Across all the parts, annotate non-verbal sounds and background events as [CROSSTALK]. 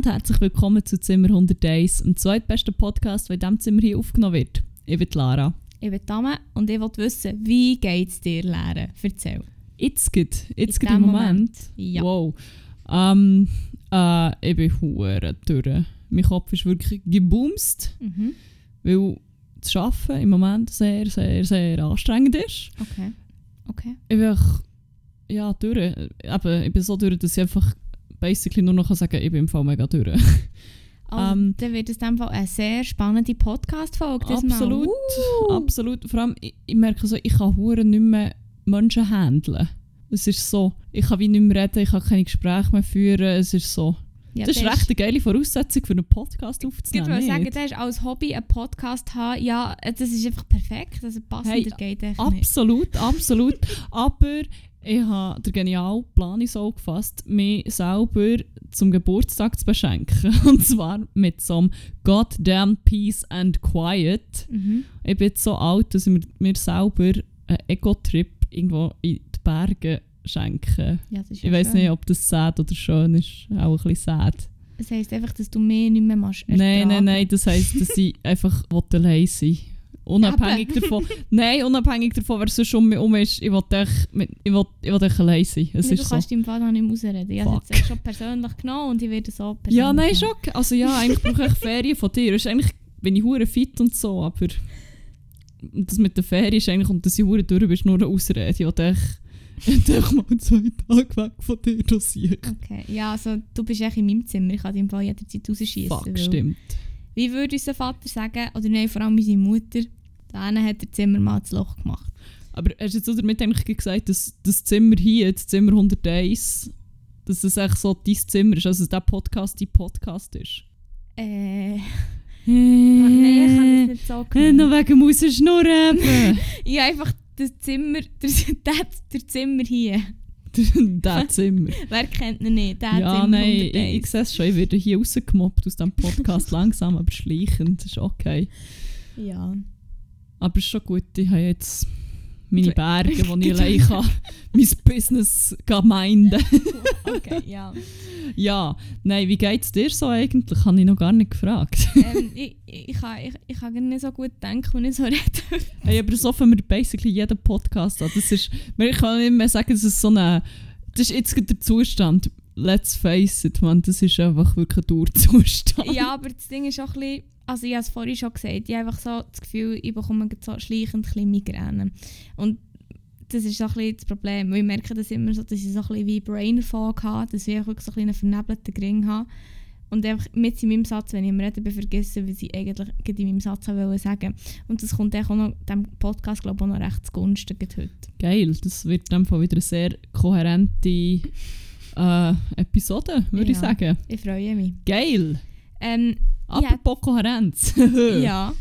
Und herzlich willkommen zu Zimmer 101, dem zweitbesten Podcast, der in diesem Zimmer hier aufgenommen wird. Ich bin Lara. Ich bin Dame und ich wollte wissen, wie geht es dir lernen? Erzähl. Jetzt geht, jetzt geht im Moment. Moment, ja. Wow. Ähm, äh, ich bin hure durch. Mein Kopf ist wirklich gebumst, Mhm. weil das Arbeiten im Moment sehr, sehr, sehr anstrengend ist. Okay. Okay. Ich bin ja, durch. Eben, ich bin so durch, dass ich einfach basically nur noch sagen ich bin im Fall mega durch. Also, [LAUGHS] Ähm, dann wird es in dem Fall eine sehr spannende Podcast-Folge. Absolut, Uh. absolut. Vor allem, ich, ich merke so, ich kann hure nicht mehr Menschen handeln. Es ist so, ich kann wie nicht mehr reden, ich kann keine Gespräche mehr führen. Es ist so, Ja, das ist recht eine geile Voraussetzung für einen Podcast Ich aufzunehmen. würde sagen, nicht? das ist als Hobby einen Podcast haben, ja, das ist einfach perfekt. Also passender Hey, geht echt nicht. Absolut, absolut. [LAUGHS] Aber ich habe den genialen Plan so gefasst, mich selber zum Geburtstag zu beschenken. [LAUGHS] Und zwar mit so einem Goddamn Peace and Quiet. Mhm. Ich bin jetzt so alt, dass ich mir, mir selber einen Ego-Trip irgendwo in die Berge schenken. Ja, Ich ja weiß schön. nicht, ob das sad oder schön ist. Auch ein bisschen sad. Das heisst einfach, dass du mehr nicht mehr machst. Nein, nein, nein. Das heisst, dass ich [LAUGHS] einfach allein sein will. Unabhängig davon. Nein, unabhängig davon, wer sonst um mich herum ist. Ich will echt, mit- ich will, ich will echt allein sein. Es Nee, ist du so. kannst deinem Fall noch nicht mehr ausreden. Ich habe es schon persönlich genommen und ich werde so persönlich Ja, nein, schon. okay. Also ja, eigentlich brauche ich Ferien von dir. Es Ist eigentlich bin ich hure fit und so, aber das mit der Ferien ist eigentlich, und dass ich hure durch bin, ist nur eine Ausrede. Ich will echt, ich will echt mal zwei Tage weg von dir dosieren. Okay, ja, also du bist echt in meinem Zimmer. Ich kann deinem Fall jederzeit rausschießen. Fuck, stimmt. Wie würde unser Vater sagen, oder nein, vor allem unsere Mutter, dann hat der Zimmer mal das Loch gemacht. Aber hast du jetzt damit eigentlich gesagt, dass das Zimmer hier, das Zimmer 101, dass es echt so dein Zimmer ist, also dass der Podcast dein Podcast ist? Äh, Nein, nein, ich kann das nicht so Äh, noch wegen Mausschnurren eben. [LAUGHS] Ja, einfach das Zimmer, [LAUGHS] der, der Zimmer hier. [LAUGHS] das [LAUGHS] Zimmer. Wer kennt ihn nicht? Der ja, nein, ich, 101. ich sehe es schon. Ich werde hier rausgemobbt aus diesem Podcast [LAUGHS] langsam, aber schleichend. Das ist okay. Ja. Aber es ist schon gut, ich habe jetzt meine Berge, wo ich [LAUGHS] allein kann, mein Business gemeinden. Okay, ja. Ja, nein, wie geht es dir so eigentlich? Habe ich noch gar nicht gefragt. ähm, ich, kann, ich, ich kann gar nicht so gut denken, wenn ich so rede. Hey, aber so fangen wir basically jeden Podcast an. Das ist, ich kann nicht mehr sagen, dass es so eine, das ist jetzt der Zustand. Let's face it, man, das ist einfach wirklich ein Dauerzustand. ja, aber das Ding ist auch ein bisschen, also ich habe es vorhin schon gesagt, ich habe einfach so das Gefühl, ich bekomme so schleichend ein bisschen Migräne. Und das ist so ein bisschen das Problem, ich merke das immer so, dass ich so ein bisschen wie Brain Fog habe, dass ich wirklich so ein einen vernebelten Gring habe. Und einfach mit in meinem Satz, wenn ich am Reden bin, vergessen, was ich eigentlich in meinem Satz wollte sagen. Und das kommt auch noch dem Podcast, glaube ich, auch noch recht zugunsten heute. Geil, das wird in dem Fall wieder eine sehr kohärente äh, Episode, würde ich Ja. sagen. Ich freue mich. Geil! Ähm, Apropos Kohärenz. [LAUGHS] ja.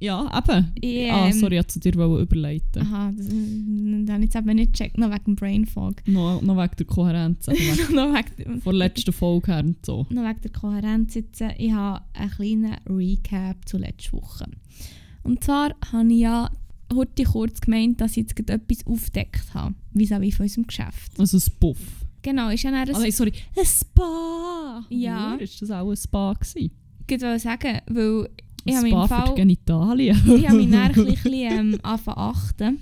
ja, eben. Ich, ah, ähm, sorry, ich wollte zu dir überleiten. Aha, das, das habe ich jetzt eben nicht gecheckt, noch wegen dem Brain Fog. Noch, noch wegen der Kohärenz. [LAUGHS] noch, wegen, Von der letzten Folge her und so. noch wegen der Kohärenz jetzt. äh, Ich habe einen kleinen Recap zu letzter Woche. Und zwar habe ich ja heute kurz gemeint, dass ich jetzt gerade etwas aufgedeckt habe, vis-à-vis von unserem Geschäft. Also ein Buff. Genau, ist ja dann Ah, ein nein, sorry. Ein Spa! Ja. Oder ist das auch ein Spa gewesen? Ich wollte sagen, weil ich habe im für Fall Genitalien. [LAUGHS] ich habe mich [LAUGHS] dann ein bisschen ähm, achten.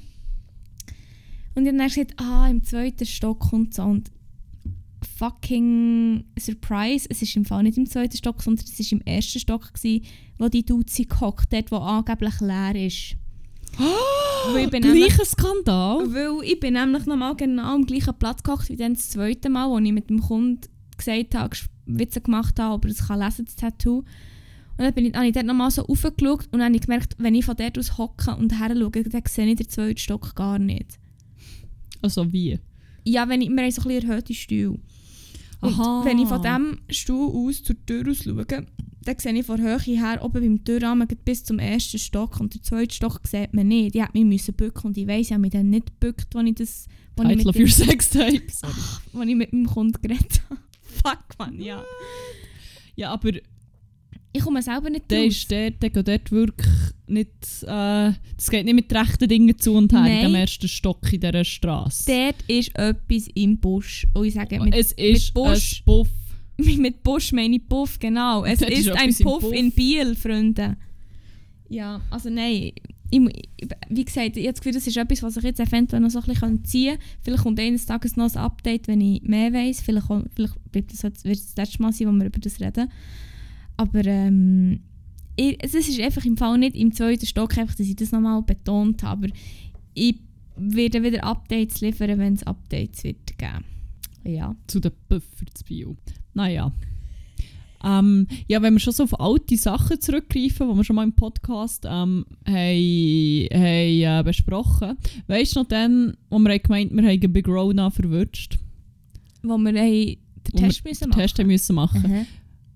Und ich habe dann gesagt, ah, im zweiten Stock kommt so. Und fucking Surprise, es ist im Fall nicht im zweiten Stock, sondern es war im ersten Stock, gewesen, wo die Duzi gehockt hat, wo angeblich leer ist. [GASPS] Weil ich bin Gleicher Skandal. Weil ich bin nämlich nochmal genau am gleichen Platz gehockt wie dann das zweite Mal, wo ich mit dem Kunden gesagt habe, Witze gemacht habe, aber es kann lesen, das Tattoo. Und dann bin ich, habe ich dort nochmal so raufgeschaut und dann habe ich gemerkt, wenn ich von dort aus hocke und her schaue, dann sehe ich den zweiten Stock gar nicht. Also wie? Ja, wenn ich, wir haben so ein bisschen erhöhte Stühle. Und Aha. wenn ich von diesem Stuhl aus zur Tür aus schaue, dann sehe ich von Höhe her oben beim Türrahmen bis zum ersten Stock und den zweiten Stock sieht man nicht. Ich hätte mich müssen bücken und ich weiss, ich habe mich dann nicht gebückt, als ich, das, Title mit of dem, your sex tape. Als ich mit meinem Kunden geredet habe. Fuck, man, ja. Ja, aber Ich komme selber nicht der raus. ist dort, der geht dort wirklich nicht, äh, das geht nicht mit rechten Dingen zu und her Nein. dem ersten Stock in dieser Straße. Dort ist etwas im Busch. Und ich sage, mit, es ist Busch- ein Buff. [LAUGHS] Mit Busch meine ich Puff, genau. Es [LAUGHS] ist ist ein Puff, Puff. in Biel, Freunde. Ja, also nein. Ich, wie gesagt, ich habe das Gefühl, das ist etwas, was ich jetzt eventuell noch so ein bisschen ziehen kann. Vielleicht kommt eines Tages noch ein Update, wenn ich mehr weiss. Vielleicht, vielleicht bleibt das, wird das letzte Mal sein, wo wir über das reden. Aber ähm, ich, es ist einfach im Fall nicht im zweiten Stock, einfach, dass ich das nochmal betont habe. Aber ich werde wieder Updates liefern, wenn es Updates wird geben. Ja. zu den Puffer zu Bio. Naja. Ähm, ja, wenn wir schon so auf alte Sachen zurückgreifen, die wir schon mal im Podcast ähm, haben, haben, äh, besprochen Weißt du noch dann, wo wir haben gemeint wir haben Big Rona verwünscht? Wo wir haben den Wo wir Test müssen Den machen Test haben müssen machen. Mhm.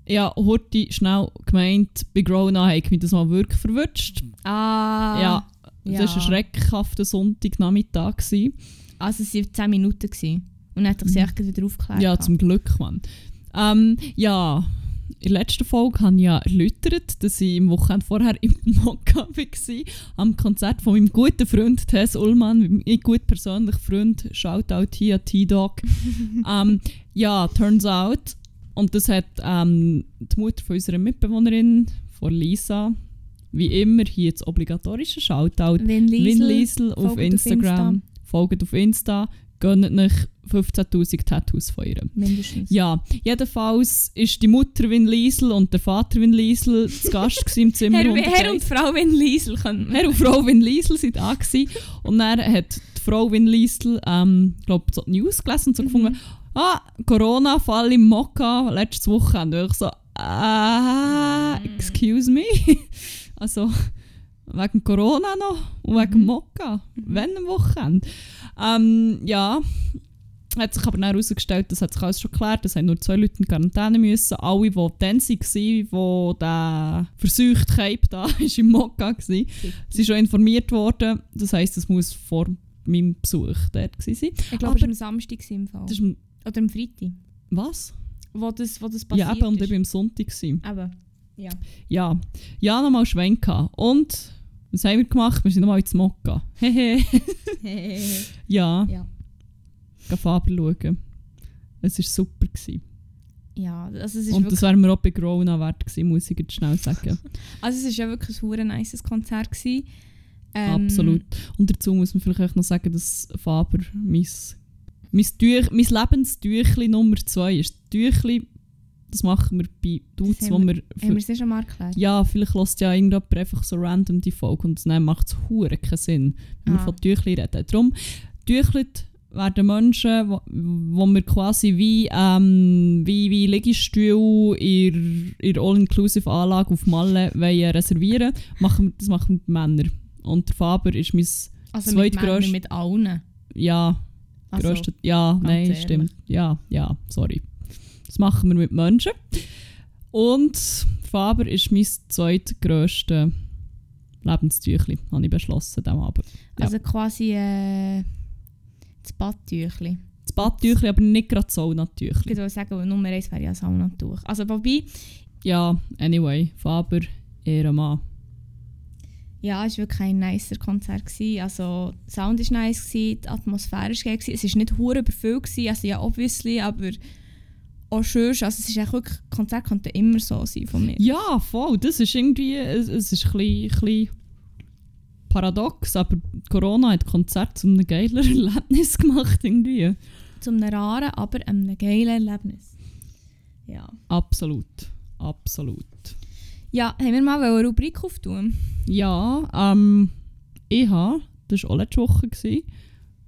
Ja, Horti schnell gemeint, Big Rona hat mich das mal wirklich verwünscht. Ah. ja, ja. das war ein schreckhafter Sonntagnachmittag. gewesen. Also es waren 10 Minuten. Gewesen. Und dann hat er sich echt wieder aufgeklärt. Ja, zum Glück, Mann. Ähm, ja, in der letzten Folge habe ich ja erläutert, dass ich im Wochenende vorher im [LAUGHS] Mokka war, am Konzert von meinem guten Freund Tess Ullmann, mein gut persönlicher Freund, Shoutout hier an T-Dog. [LAUGHS] ähm, ja, turns out, und das hat ähm, die Mutter von unserer Mitbewohnerin, von Lisa, wie immer hier das obligatorische Shoutout, Win Liesel. Win Liesel auf folgt auf Instagram, folgt auf Insta, gönnt euch 15'000 Tattoos von ihr. Mindestens. Ja, jedenfalls ist die Mutter Win Liesel und der Vater Win Liesel zu Gast im Zimmer. Herr, 101. Herr und Frau Win Liesel können Herr und Frau Win Liesel sind da gewesen. und dann hat die Frau Win Liesel, ähm, glaube so die News gelesen und so Mhm. gefunden, ah, Corona-Fall im Mokka letztes Wochenende. Und ich so, ah, excuse me. [LAUGHS] also, wegen Corona noch und wegen Mhm. Mokka. Wenn am Wochenende. Ähm, ja, hat sich aber dann herausgestellt, das hat sich alles schon geklärt, es haben nur zwei Leute in Quarantäne müssen. Alle, die dann waren, wo der versuchte Cape da [LAUGHS] ist im Mokka war, sie sind schon informiert worden. Das heisst, es muss vor meinem Besuch dort gewesen sein. Ich glaube, es war am Samstag im Fall. Ist, Oder am Freitag. was? Wo das, wo das passiert Ja, eben, und ich war am Sonntag. Gewesen. Eben. Ja. Ja, ja, nochmal Schwenk. Und, was haben wir gemacht? Wir sind nochmal ins Mokka. Hehe. [LAUGHS] ja, ja. gehen Faber schauen. Es war super. Gewesen. Ja, also es ist Und das wäre mir auch bei Corona wert gewesen, muss ich jetzt schnell sagen. [LAUGHS] also es ist ja wirklich ein hure nices Konzert gewesen. Ähm, Absolut. Und dazu muss man vielleicht auch noch sagen, dass Faber mein, mein, Tüch, mein Lebenstüchli Nummer zwei ist. Das Tüchli, das machen wir bei Dudes, wo haben wir... Haben wir es ja schon mal erklärt? ja, vielleicht lässt ja irgendjemand einfach so random die Folge und dann macht es hure keinen Sinn, wenn wir Ah. von Tüchli reden. Darum, Tüchli werden Menschen, wo, wo wir quasi wie, ähm, wie, wie Liegestühle in in All-Inclusive Anlage auf Malle wollen reservieren machen wir, Das machen wir mit Männern. Und der Faber ist mein, Also Männern, mit allen. ja, Also, grösste, ja, nein, ehrlich. stimmt. Ja, ja, sorry. Das machen wir mit Menschen. Und Faber ist mein zweitgrösstes Lebenstüchli, habe ich beschlossen diesem Abend. Ja. also quasi äh, das Badtüchli. Das Badtüchli, aber nicht gerade das Saunatüchli. Ich würde sagen, Nummer 1 wäre ja Saunatuch. Also wobei, Ja, anyway, Faber, Ehrenmann. ja, es war wirklich ein nicer Konzert. Gewesen. Also der Sound war nice, gewesen, die Atmosphäre war geil. gewesen. Es war nicht hure überfüllt, gewesen, also ja, obviously, aber auch schön. Also es ist echt wirklich, Konzert könnte immer so sein von mir. Ja, voll, das ist irgendwie, es, es ist ein bisschen, ein bisschen paradox, aber Corona hat Konzert zu einem geilen [LAUGHS] Erlebnis gemacht irgendwie. Zu einem raren, aber einem geilen Erlebnis. Ja. Absolut, absolut. Ja, haben wir mal eine Rubrik auftun? Ja, ähm, ich habe, das war auch letzte Woche, gewesen,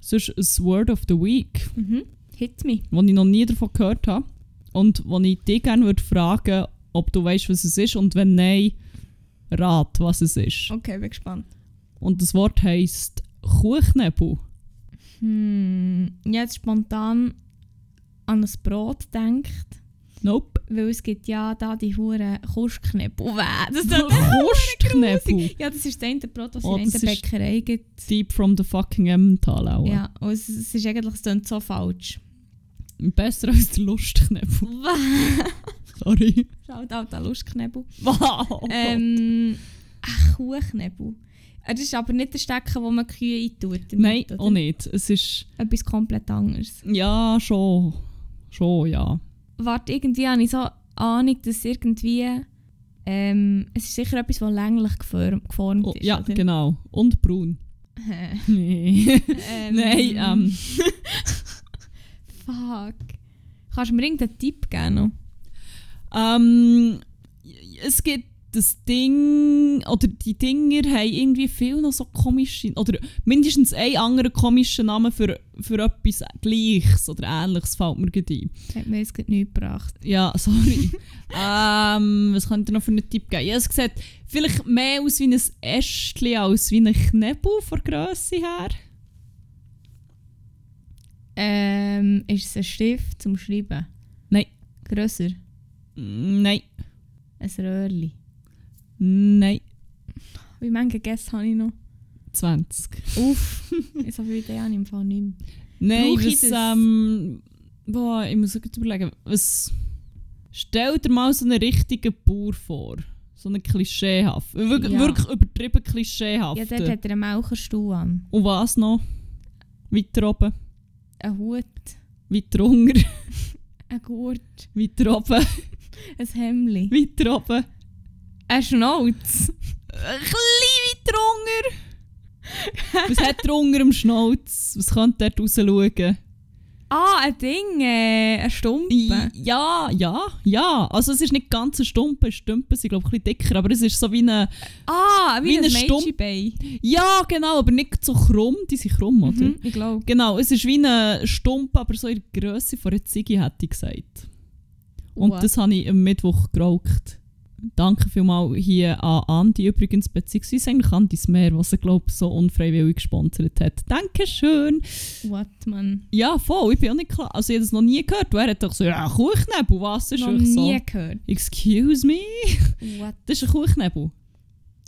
das ist ein Word of the Week, Mhm. Hit me. das ich noch nie davon gehört habe und wo ich dich gerne würde fragen ob du weißt, was es ist und wenn nein, rat, was es ist. Okay, bin gespannt. Und das Wort heisst Kuchnebel. Hm, jetzt spontan an ein Brot gedacht, Nope. weil es gibt ja da die hure Kurstknebel. [LAUGHS] Das ist Kurstknebel. [LAUGHS] ja, das ist das eine Brot, das Oh, in der Bäckerei gibt. Deep from the fucking Emmental auch. Ja, und es, es ist eigentlich es so falsch. Besser als der Lustknebel. Sorry. Schaut auch der Lustknebel. Wow. Ähm, ach, Kuhknebel. Das ist aber nicht der Stecken, wo man Kühe eintut. damit, Nein, oder? auch nicht. Es ist... Etwas komplett anderes. Ja, schon. Schon, ja. warte, irgendwie habe ich so Ahnung, dass irgendwie. Ähm, es ist sicher etwas, das länglich geform- geformt Oh, ist. ja, oder? genau. Und braun. [LAUGHS] Nee. Ähm, Nein, ähm. [LAUGHS] Fuck. Kannst du mir irgendeinen Tipp geben? noch? Ähm, es gibt das Ding, oder die Dinger haben irgendwie viel noch so komische, oder mindestens einen anderen komischen Namen für, für etwas Gleiches oder Ähnliches fällt mir gerade ein. Hat mir jetzt gerade nichts gebracht. Ja, [LAUGHS] sorry. ähm, was könnte ich noch für einen Tipp geben? Ja, es sieht vielleicht mehr aus wie ein Ästchen als wie ein Knebel von Grösse her. Ähm, ist es ein Stift zum Schreiben? Nein. Grösser? Nein. Ein Röhrli? Nein. Wie viele Gäste habe ich noch? 20. Uff, [LAUGHS] Ideen habe ich im Fall nicht mehr. Nein, ich das? ähm, boah, ich muss gut überlegen, was, stell dir mal so einen richtigen Bauer vor. So einen klischeehaft. Wirklich, Ja. wirklich übertrieben klischeehaft. Ja, dort hat er einen Melkerstuhl an. Und was noch? Weiter oben, Ein Hut, weiter unten, [LAUGHS] ein Gurt, weiter oben, ein Hemdli. weiter oben. Ein Schnauz. Ein weiter unten. Was hat er unter dem Schnauz? Was könnte dort raus schauen? Ah, ein Ding, äh, ein Stumpen. Ja, ja, ja. Also es ist nicht ganz ein Stumpen, Stümpen sind glaube ich ein bisschen dicker, aber es ist so wie eine... Ah, wie, Wie ein ein Stump- Mädchenbein. Ja, genau, aber nicht so krumm. Die sind krumm, oder? Mhm, ich glaube. Genau, es ist wie ein Stumpen, aber so in der Grösse von einer Ziege, hätte ich gesagt. Und What? das habe ich am Mittwoch geraucht. Danke vielmals hier an Andi übrigens, beziehungsweise eigentlich Andi Smer, was er glaube so unfreiwillig gesponsert hat. Dankeschön. What, man? Ja, voll, ich bin auch nicht klar. Also ich habe das noch nie gehört. Er hat doch so, ja, Kuchnebel, was ist Noch nie so? gehört. Excuse me? What? Das ist ein Kuchnebel.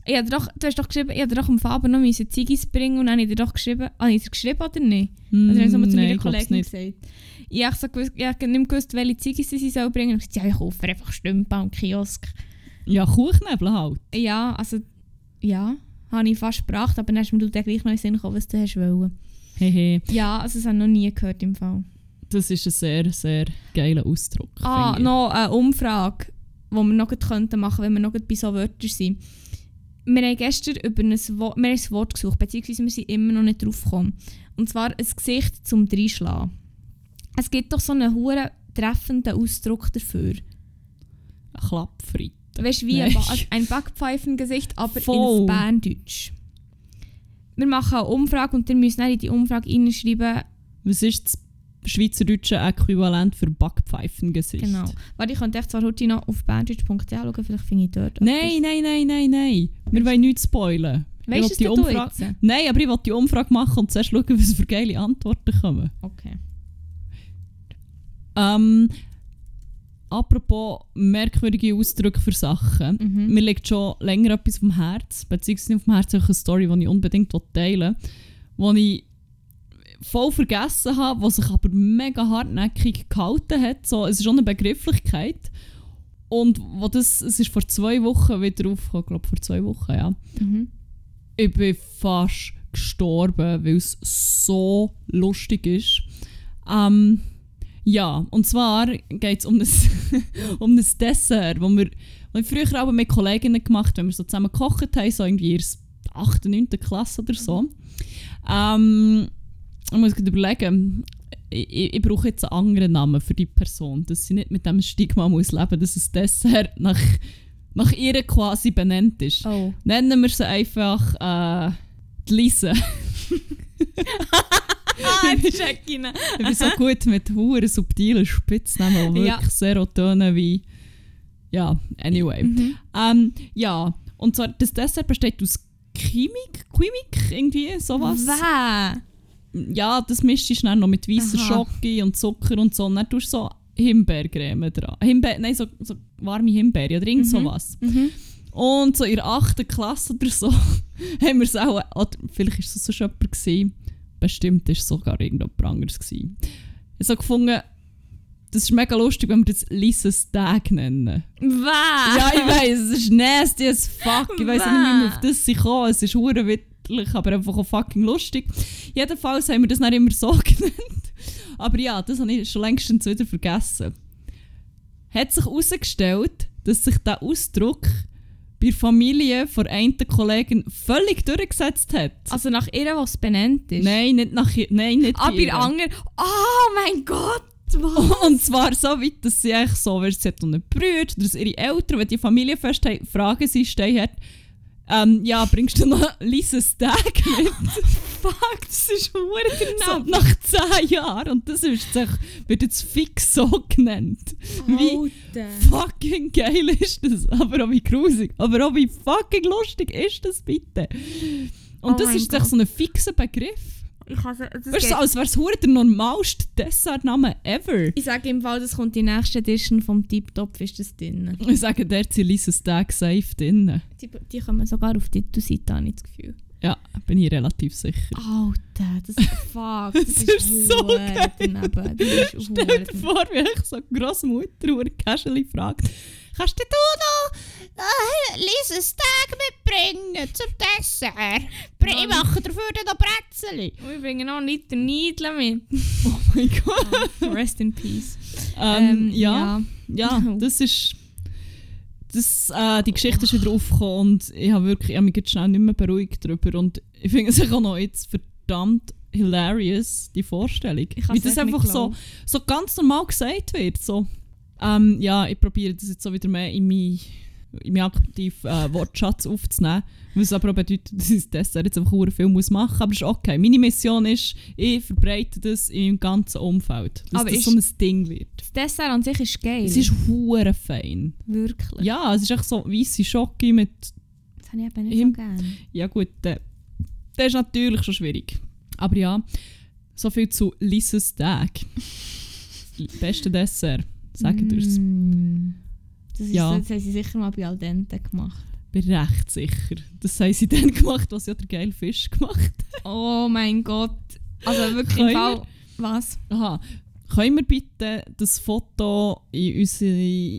Ich hab dir doch, du hast doch geschrieben, ich hätte doch am Faber noch müssen Ziggis bringen und dann habe ich dir doch geschrieben, habe ich dir geschrieben oder nicht? Mm, Also, ich habe zu nein, meiner ich glaub's Kollegin nicht. gesagt. Ich habe so gewusst, ich hab nicht mehr gewusst, welche Ziggis sie soll bringen. Und ich gesagt, ja, ich kaufe einfach Stümpen am Kiosk. Ja, Kuchnebel halt. Ja, also, ja, habe ich fast gebracht, aber dann hast du mir dann gleich noch in den Sinn gekommen, was du hast wollen. Hehe. Ja, also das habe ich noch nie gehört im Fall. Das ist ein sehr, sehr geiler Ausdruck. Ah, noch eine Umfrage, die wir noch gleich könnten machen wenn wir noch bei so Wörtern sind. Wir haben gestern über ein Wort, wir haben ein Wort gesucht, beziehungsweise wir sind immer noch nicht drauf gekommen. Und zwar ein Gesicht zum Dreischlagen. Es gibt doch so einen hure treffenden Ausdruck dafür. Klappfried. Weißt du, wie ein, ba ein Backpfeifengesicht, aber Voll. in Berndeutsch. Wir machen eine Umfrage und ihr müsst dann in die Umfrage reinschreiben, Was ist das schweizerdeutsche Äquivalent für Backpfeifengesicht? genau. Warte, ich könnte echt zwar heute noch auf berndeutsch.ch schauen, vielleicht finde ich dort Nein, nein, nein, nein, nein. Wir wollen nichts spoilen. Will Weißt du die Umfrage-? Nein, aber ich will die Umfrage machen und zuerst schauen, was für geile Antworten kommen. Okay. Ähm, apropos merkwürdige Ausdrücke für Sachen. Mhm. Mir liegt schon länger etwas dem Herz, beziehungsweise auf dem Herz eine Story, die ich unbedingt teilen will, die ich voll vergessen habe, was sich aber mega hartnäckig gehalten hat. So, es ist schon eine Begrifflichkeit. Und wo das, es ist vor zwei Wochen wieder aufgekommen, ich glaube vor zwei Wochen, ja. Mhm. Ich bin fast gestorben, weil es so lustig ist. Ähm, ja, und zwar geht es um ein, [LAUGHS] um ein Dessert, wo wir, wo ich früher auch mit Kolleginnen gemacht wenn wir so zusammen gekocht haben, so irgendwie in der 8., 9. Klasse oder so. Ähm, ich muss überlegen, ich, ich, ich brauche jetzt einen anderen Namen für die Person, dass sie nicht mit dem Stigma muss leben muss, dass ein Dessert nach, nach ihr quasi benannt ist. Oh. Nennen wir sie einfach äh, die Lise. [LAUGHS] Ah, [LAUGHS] jetzt check ich ihn. Ich bin so gut mit huren subtilen Spitznamen, die Ja. wirklich tönen wie. Ja, anyway. Mhm. Ähm, ja, und zwar das Dessert besteht aus Chemik, Quimik, irgendwie sowas. Wer? Ja, das mischt du schnell noch mit weißer. Schoki und Zucker und so. Und dann tust du so Himbeercreme dran. Himbeer, nein, so, so warme Himbeere oder irgend Mhm. sowas. Mhm. Und so in der 8. Klasse oder so [LAUGHS] haben wir es auch, oder vielleicht war es so schon jemand, gewesen, bestimmt war es sogar irgendjemand anderes. Gewesen. Ich habe gefunden, das ist mega lustig, wenn wir das Lises Tag nennen. Wer? Ja, ich weiss, es ist nasty as fuck. Ich weiss nicht, wie wir auf das sind gekommen. Es ist hure witzig, aber einfach auch fucking lustig. Jedenfalls haben wir das nicht immer so [LAUGHS] genannt. Aber ja, das habe ich schon längstens wieder vergessen. hat sich herausgestellt, dass sich der Ausdruck bei der Familie von einer Kollegin völlig durchgesetzt hat. Also nach ihr, was benannt ist. nein, nicht nach ihr- Nein, nicht Ah, bei anderen. Oh mein Gott! Was? [LAUGHS] Und zwar so weit, dass sie eigentlich so, weil sie hat einen Bruder oder dass ihre Eltern, wenn die Familienfest haben, fragen sie, stehen hat, ähm, ja, bringst du noch Lisa Stag mit? [LAUGHS] Fuck, das ist hure so, der nach 10 Jahren. Und das ist sich, wird jetzt fix so genannt. Wie fucking geil ist das? Aber auch wie grusig. Aber auch wie fucking lustig ist das bitte? Und Oh das ist echt so ein fixer Begriff. Ich, hasse, das Weißt du, als wäre es hure der normalste Dessertname ever. ich sage im Fall, das kommt die nächste Edition vom Tip Top, ist das drin. Ich sage, dort sind Lisa Stag safe drin. Die, die kommen sogar auf die Titelseite, habe ich das Gefühl. Ja, bin ich relativ sicher. Alter, das [LAUGHS] fuck, das, Das ist, ist so geil. daneben. Das ist [LAUGHS] Stell dir vor, wie ich so Grossmutter hure casually fragt, kannst du noch äh, Lisa Stag mitbringen zum Dessert? Ich mache dafür noch Bretzeli. Wir bringen noch einen Liter Niedeln mit. [LAUGHS] Oh mein Gott. Rest in peace. Ähm, ja, ja, ja. das ist... Das, äh, die Geschichte ist wieder aufgekommen und ich habe wirklich ich habe mich jetzt schnell nicht mehr beruhigt darüber und ich finde es [LAUGHS] auch noch jetzt verdammt hilarious, die Vorstellung. Wie das nicht einfach so, so ganz normal gesagt wird. So, ähm, ja, ich probiere das jetzt so wieder mehr in meinen in meinen aktiven äh, Wortschatz aufzunehmen. Was aber auch bedeutet, [LAUGHS] dass ich das jetzt einfach sehr viel muss machen muss. Aber das ist okay. Meine Mission ist, ich verbreite das im ganzen Umfeld. Dass Aber das ist- so ein Ding wird. Das Dessert an sich ist geil. Es ist hure fein. wirklich. Ja, es ist echt so weisse Schocke mit... Das habe ich eben nicht Im- so gerne. Ja gut, der, der ist natürlich schon schwierig. Aber ja, so viel zu Lises Tag. [LAUGHS] Beste Dessert. Sagen wir es. Das, ist, Ja. das haben sie sicher mal bei Al Dente gemacht. Bin recht sicher. Das haben sie [LAUGHS] dann gemacht, was ja der geile Fisch gemacht hat. Oh mein Gott. Also wirklich im Fall... Was? Aha. Können wir bitte das Foto in unsere,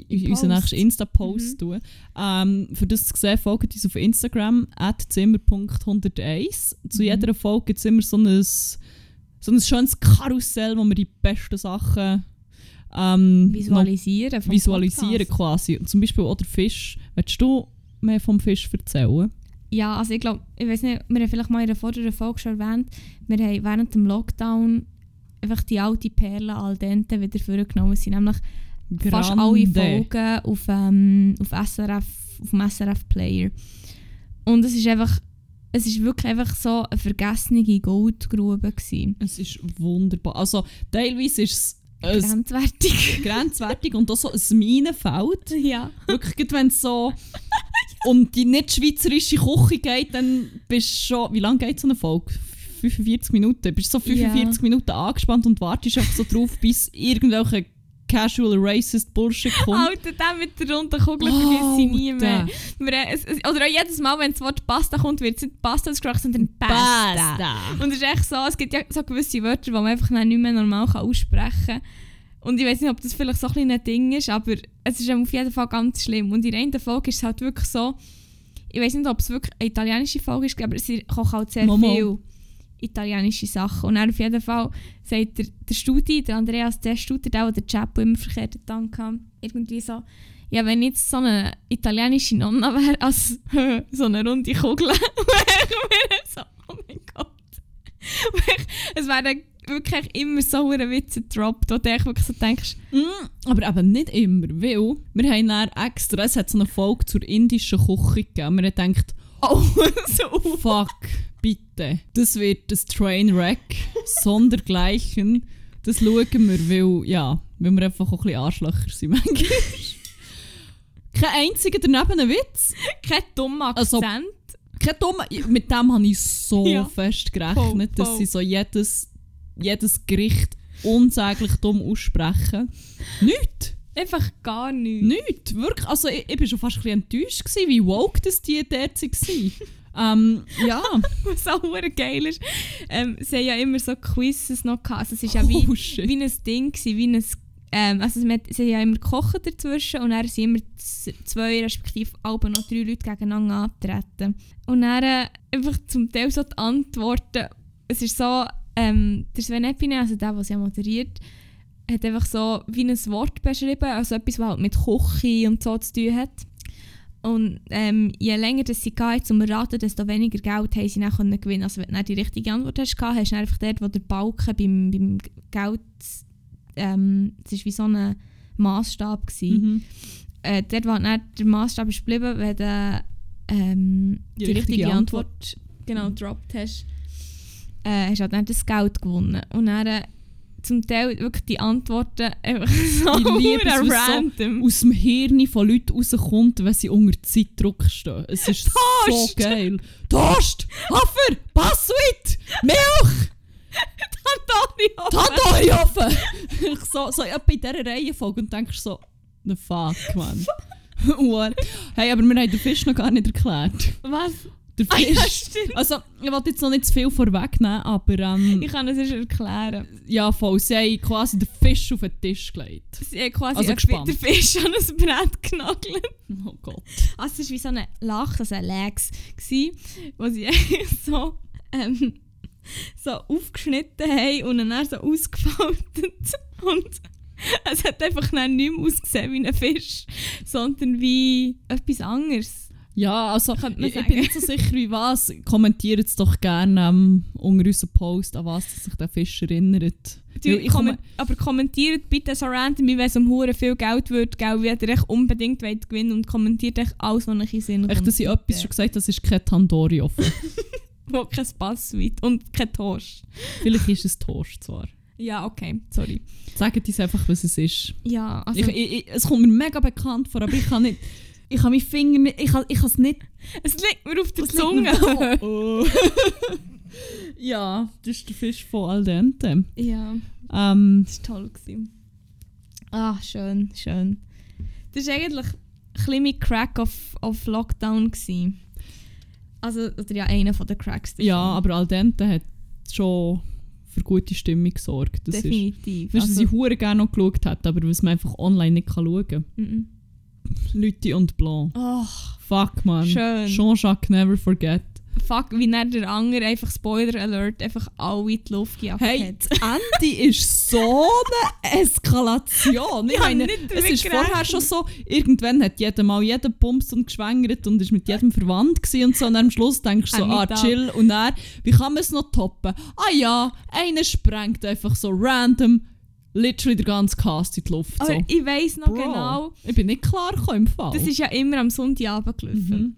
in unseren nächsten Insta-Post Mhm. tun? Ähm, für das zu sehen, folgt uns auf Instagram, zimmer.101. Zu Mhm. jeder Folge gibt es immer so ein, so ein schönes Karussell, wo wir die besten Sachen ähm, noch Visualisieren. vom visualisieren Podcast. quasi. Zum Beispiel auch der Fisch. Willst du mehr vom Fisch erzählen? Ja, also ich glaube, ich weiß nicht, wir haben vielleicht mal in der vorderen Folge schon erwähnt, wir haben während dem Lockdown einfach die alte Perle Al Dente wieder vorgenommen. Es sind nämlich fast alle Grande. Folgen auf, ähm, auf, SRF, auf dem SRF Player. Und es ist einfach, es ist wirklich einfach so eine vergessene Goldgrube gewesen. Es ist wunderbar. Also teilweise ist es ein Grenzwertig. [LAUGHS] grenzwertig und auch so ein Minenfeld. ja. Wirklich, wenn es so um die nicht schweizerische Küche geht, dann bist du schon... Wie lange geht so eine Folge? 45 Minuten. Bist du so 45 Ja. Minuten angespannt und wartest einfach so drauf, bis irgendwelche casual racist Bullshit kommt. Alter, der mit der runden Kugel vergesse ich nie mehr. Wir, haben- es, es, oder auch jedes Mal, wenn das Wort Pasta kommt, wird es nicht Pasta ausgesprochen, sondern Pasta. Basta. Und es ist echt so, es gibt ja so gewisse Wörter, die man einfach nicht mehr normal kann aussprechen kann. Und ich weiß nicht, ob das vielleicht so ein kleines Ding ist, aber es ist auf jeden Fall ganz schlimm. Und in der einen Folge ist es halt wirklich so, ich weiß nicht, ob es wirklich eine italienische Folge ist, aber sie kochen halt sehr Momo. viel italienische Sachen. Und dann auf jeden Fall sagt der, der Studi, der Andreas, der Studer, der, der Chapo immer verkehrt Dank hatte, irgendwie so, ja, wenn ich jetzt so eine italienische Nonna wäre, als [LAUGHS] so eine runde Kugel, [LAUGHS] wäre ich so, oh mein Gott. es werden wirklich immer so eine Witze gedroppt, wo du wirklich so denkst, Mm, aber eben nicht immer, weil wir haben dann extra, es hat so eine Folge zur indischen Küche gegeben. Wir haben gedacht, oh, [LAUGHS] so. fuck, bitte, das wird das Trainwreck, [LAUGHS] sondergleichen. Das schauen wir, weil, ja, weil wir einfach auch ein bisschen Arschlöcher sind manchmal. [LAUGHS] Kein einziger daneben Witz. Kein dummer Also, Akzent. Kein dummer, mit dem habe ich so Ja. fest gerechnet, Voll, dass voll. sie so jedes, jedes Gericht unsäglich dumm aussprechen. Nicht. Einfach gar nichts. Nicht, wirklich. Also ich, ich bin schon fast ein bisschen enttäuscht, gewesen, wie woke das die dort waren. Ähm, ja. [LAUGHS] Was auch geil ist, ähm, sie haben ja immer so Quizzes noch gehabt. Also es ist ja wie, Oh, wie ein Ding gewesen, wie ein, ähm, also sie, haben ja immer gekocht dazwischen und dann sind immer zwei, respektive alle noch drei Leute gegeneinander angetreten. Und dann äh, einfach zum Teil so die Antworten, es ist so, ähm, der Sven Epine, also der, der sie ja moderiert, hat einfach so wie ein Wort beschrieben, also etwas, was halt mit Küche und so zu tun hat. Und ähm, je länger das sie gehen zum Raten, desto weniger Geld haben sie dann können gewinnen. Also wenn du die richtige Antwort hast, hast du einfach dort, wo der Balken beim, beim Geld, ähm, es war wie so ein Maßstab. Mhm. Äh, dort, wo dann der Maßstab ist geblieben, wenn du ähm, die, Die richtige, richtige Antwort, genau Mhm. gedroppt hast, äh, hast du halt dann das Geld gewonnen. Und dann zum Teil wirklich die Antworten einfach [LAUGHS] so Ich liebe es, was so random. aus dem Hirn von Leuten rauskommt, wenn sie unter Zeitdruck stehen. Es ist so Toast! geil. Toast! Hafer! Passwit! Milch! Tandoori Tandoori-Ofen! Ich so, so etwa in dieser Reihenfolge und denkst so, the fuck, man. [LAUGHS] What? hey, aber wir haben den Fisch noch gar nicht erklärt. Was? Der Ah ja, Fisch. Also, ich wollte jetzt noch nicht zu viel vorwegnehmen, aber ähm, Ich kann es erst erklären. ja, voll. Sie haben quasi den Fisch auf den Tisch gelegt. Sie haben quasi Also gespannt. Den Fisch an ein Brett genagelt. Oh Gott. Also es war wie so eine Lach, also ein Legs, wo sie [LAUGHS] so, ähm, so aufgeschnitten haben und dann so ausgefaltet. [LAUGHS] Und es hat einfach nicht mehr ausgesehen wie ein Fisch, sondern wie etwas anderes. Ja, also ich, ich bin nicht so sicher wie was. Kommentiert es doch gerne ähm, unter unserem Post, an was sich der Fisch erinnert. Du, ich komme, aber kommentiert bitte so random, wie wenn es um hure viel Geld würde, gell, wie ihr echt unbedingt wollt gewinnen und kommentiert echt alles, was euch in Sinn echt, dass ich kommt. etwas schon gesagt das ist kein Tandoori offen. [LAUGHS] Wo kein Passwort und kein Toast. Vielleicht ist es Toast zwar. Ja, okay, sorry. Sagt uns einfach, was es ist. Ja, also ich, ich, ich, es kommt mir mega bekannt vor, aber ich kann nicht... Ich kann meinen Finger nicht... Ich kann, ich es nicht... es liegt mir auf der Zunge. Oh. [LAUGHS] ja, das ist der Fisch von Al dente. ja, Ähm, das war toll. Gewesen. Ah, schön, schön. Das war eigentlich ein mein Crack of, of Lockdown. Gewesen. Also, oder ja, einer von den Cracks. ja, aber Al dente hat schon für gute Stimmung gesorgt. Das ist, Definitiv. Weißt du, was ich also, hure gerne noch geschaut hätte, aber was man einfach online nicht kann schauen kann. Lüti und Blanc. oh, Fuck, man. Schön. Jean-Jacques Never Forget. fuck, wie dann der andere einfach Spoiler Alert einfach alle in die Luft gejagt Hey, hat. Ende ist so eine Eskalation. [LAUGHS] Ich Ich hab meine, nicht es damit ist vorher gerechnet. schon so, irgendwann hat jeder mal jeden bumst und geschwängert und ist mit jedem verwandt gewesen und so. Und dann am Schluss denkst du so, ah, chill. Und dann, wie kann man es noch toppen? Ah ja, einer sprengt einfach so random, literally der ganze Cast in die Luft. Aber So. ich weiss noch Bro, genau, Ich bin nicht klar gekommen im Fall. das ist ja immer am Sonntagabend gelaufen. Mhm.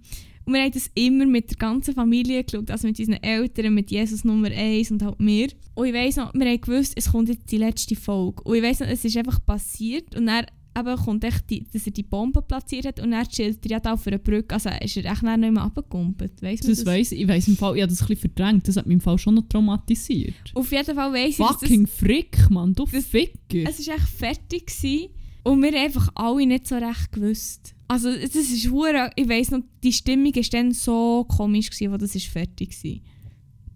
Und wir haben das immer mit der ganzen Familie geschaut, also mit unseren Eltern, mit Jesus Nummer 1 und halt mir. Und ich weiss noch, wir haben gewusst, es kommt jetzt die letzte Folge. Und ich weiss noch, es ist einfach passiert und dann eben kommt echt die, dass er die Bombe platziert hat und dann chillt er ja auf einer Brücke. Also ist er echt nicht mehr runtergekumpelt. Weiss man Das weiss ich. Ich weiss im Fall, ich habe das ein bisschen verdrängt. Das hat mich im Fall schon noch traumatisiert. Auf jeden Fall weiss ich, dass das, Fucking Frick, Mann, du das- Ficker. es ist echt fertig gewesen und wir haben einfach alle nicht so recht gewusst. Also das ist hure, ich weiss noch, die Stimmung war dann so komisch, gewesen, wo das ist fertig war.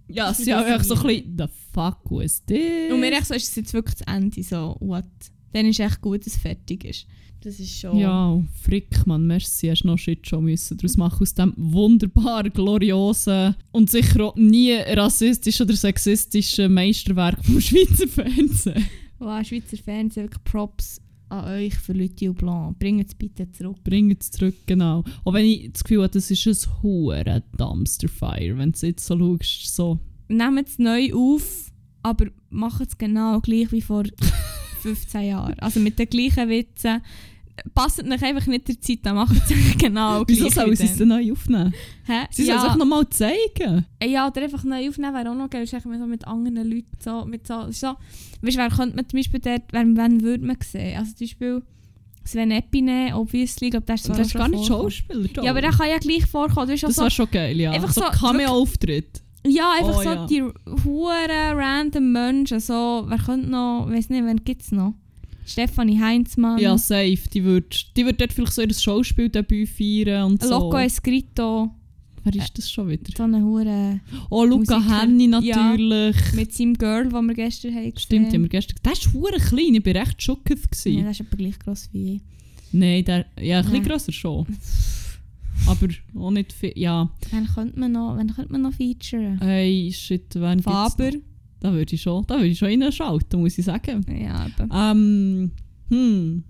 ja, [LAUGHS] die echt so ein bisschen, the fuck was this? Und mir echt so, ist es jetzt wirklich das Ende, so, what? Dann ist echt gut, dass es fertig ist. Das ist schon... Ja, Frick, Mann, merci, hast noch Shit schon müssen daraus machen aus dem wunderbar gloriosen und sicher auch nie rassistischen oder sexistischen Meisterwerk vom [LAUGHS] Schweizer Fernsehen. Wow, Schweizer Fernsehen, wirklich Props an euch für Leute und Blanc. Bringt es bitte zurück. Bring es zurück, genau. Auch wenn ich das Gefühl habe, das ist ein hoher Dumpster-Fire, wenn du jetzt so schaust, so... Nehmt es neu auf, aber macht es genau gleich wie vor [LAUGHS] 15 Jahren. Also mit den gleichen Witzen. Passt euch einfach nicht der Zeit an, macht es einfach [LAUGHS] genau Wieso sollen sie es dann. neu aufnehmen? Hä? Sie sollen es ja, einfach nochmal zeigen. ja, oder einfach neu aufnehmen wäre auch noch geil. Ist so mit anderen Leuten so, mit so, so weißt, wer könnte man zum Beispiel dort, wen, wen würde man sehen? Also zum Beispiel Sven Epine, obviously, ich glaube, der ist Das zwar ist schon gar nicht. Schauspieler, Ja, aber der kann ja gleich vorkommen. Du Das so, wäre schon geil, ja. Einfach so so- Cameo-Auftritt. Ja, einfach Oh, so ja. die huren random Menschen. So, wer könnte noch, weiß nicht, wen gibt es noch? Stefanie Heinzmann, Ja, safe. Die würde die würd dort vielleicht so ihr Schauspieldebüt feiern und so. Loco Escrito, Wer ist das schon wieder? so eine hure Oh, Luca Musiker. Henny Ja. natürlich. mit seinem Girl, das wir gestern haben Stimmt, die haben gesehen. wir gestern... Der ist verdammt klein, ich war recht schockiert. Ja, der ist aber gleich gross wie ich. Nein, der... Ja, ein bisschen Ja. grösser schon. [LAUGHS] Aber auch nicht viel... Ja. Wen könnte man noch, wen könnte man noch featuren? Hey, shit, wen gibt's Faber. Da würde ich schon, da würde ich schon reinschalten, muss ich sagen. Ja, eben. Ähm, hm.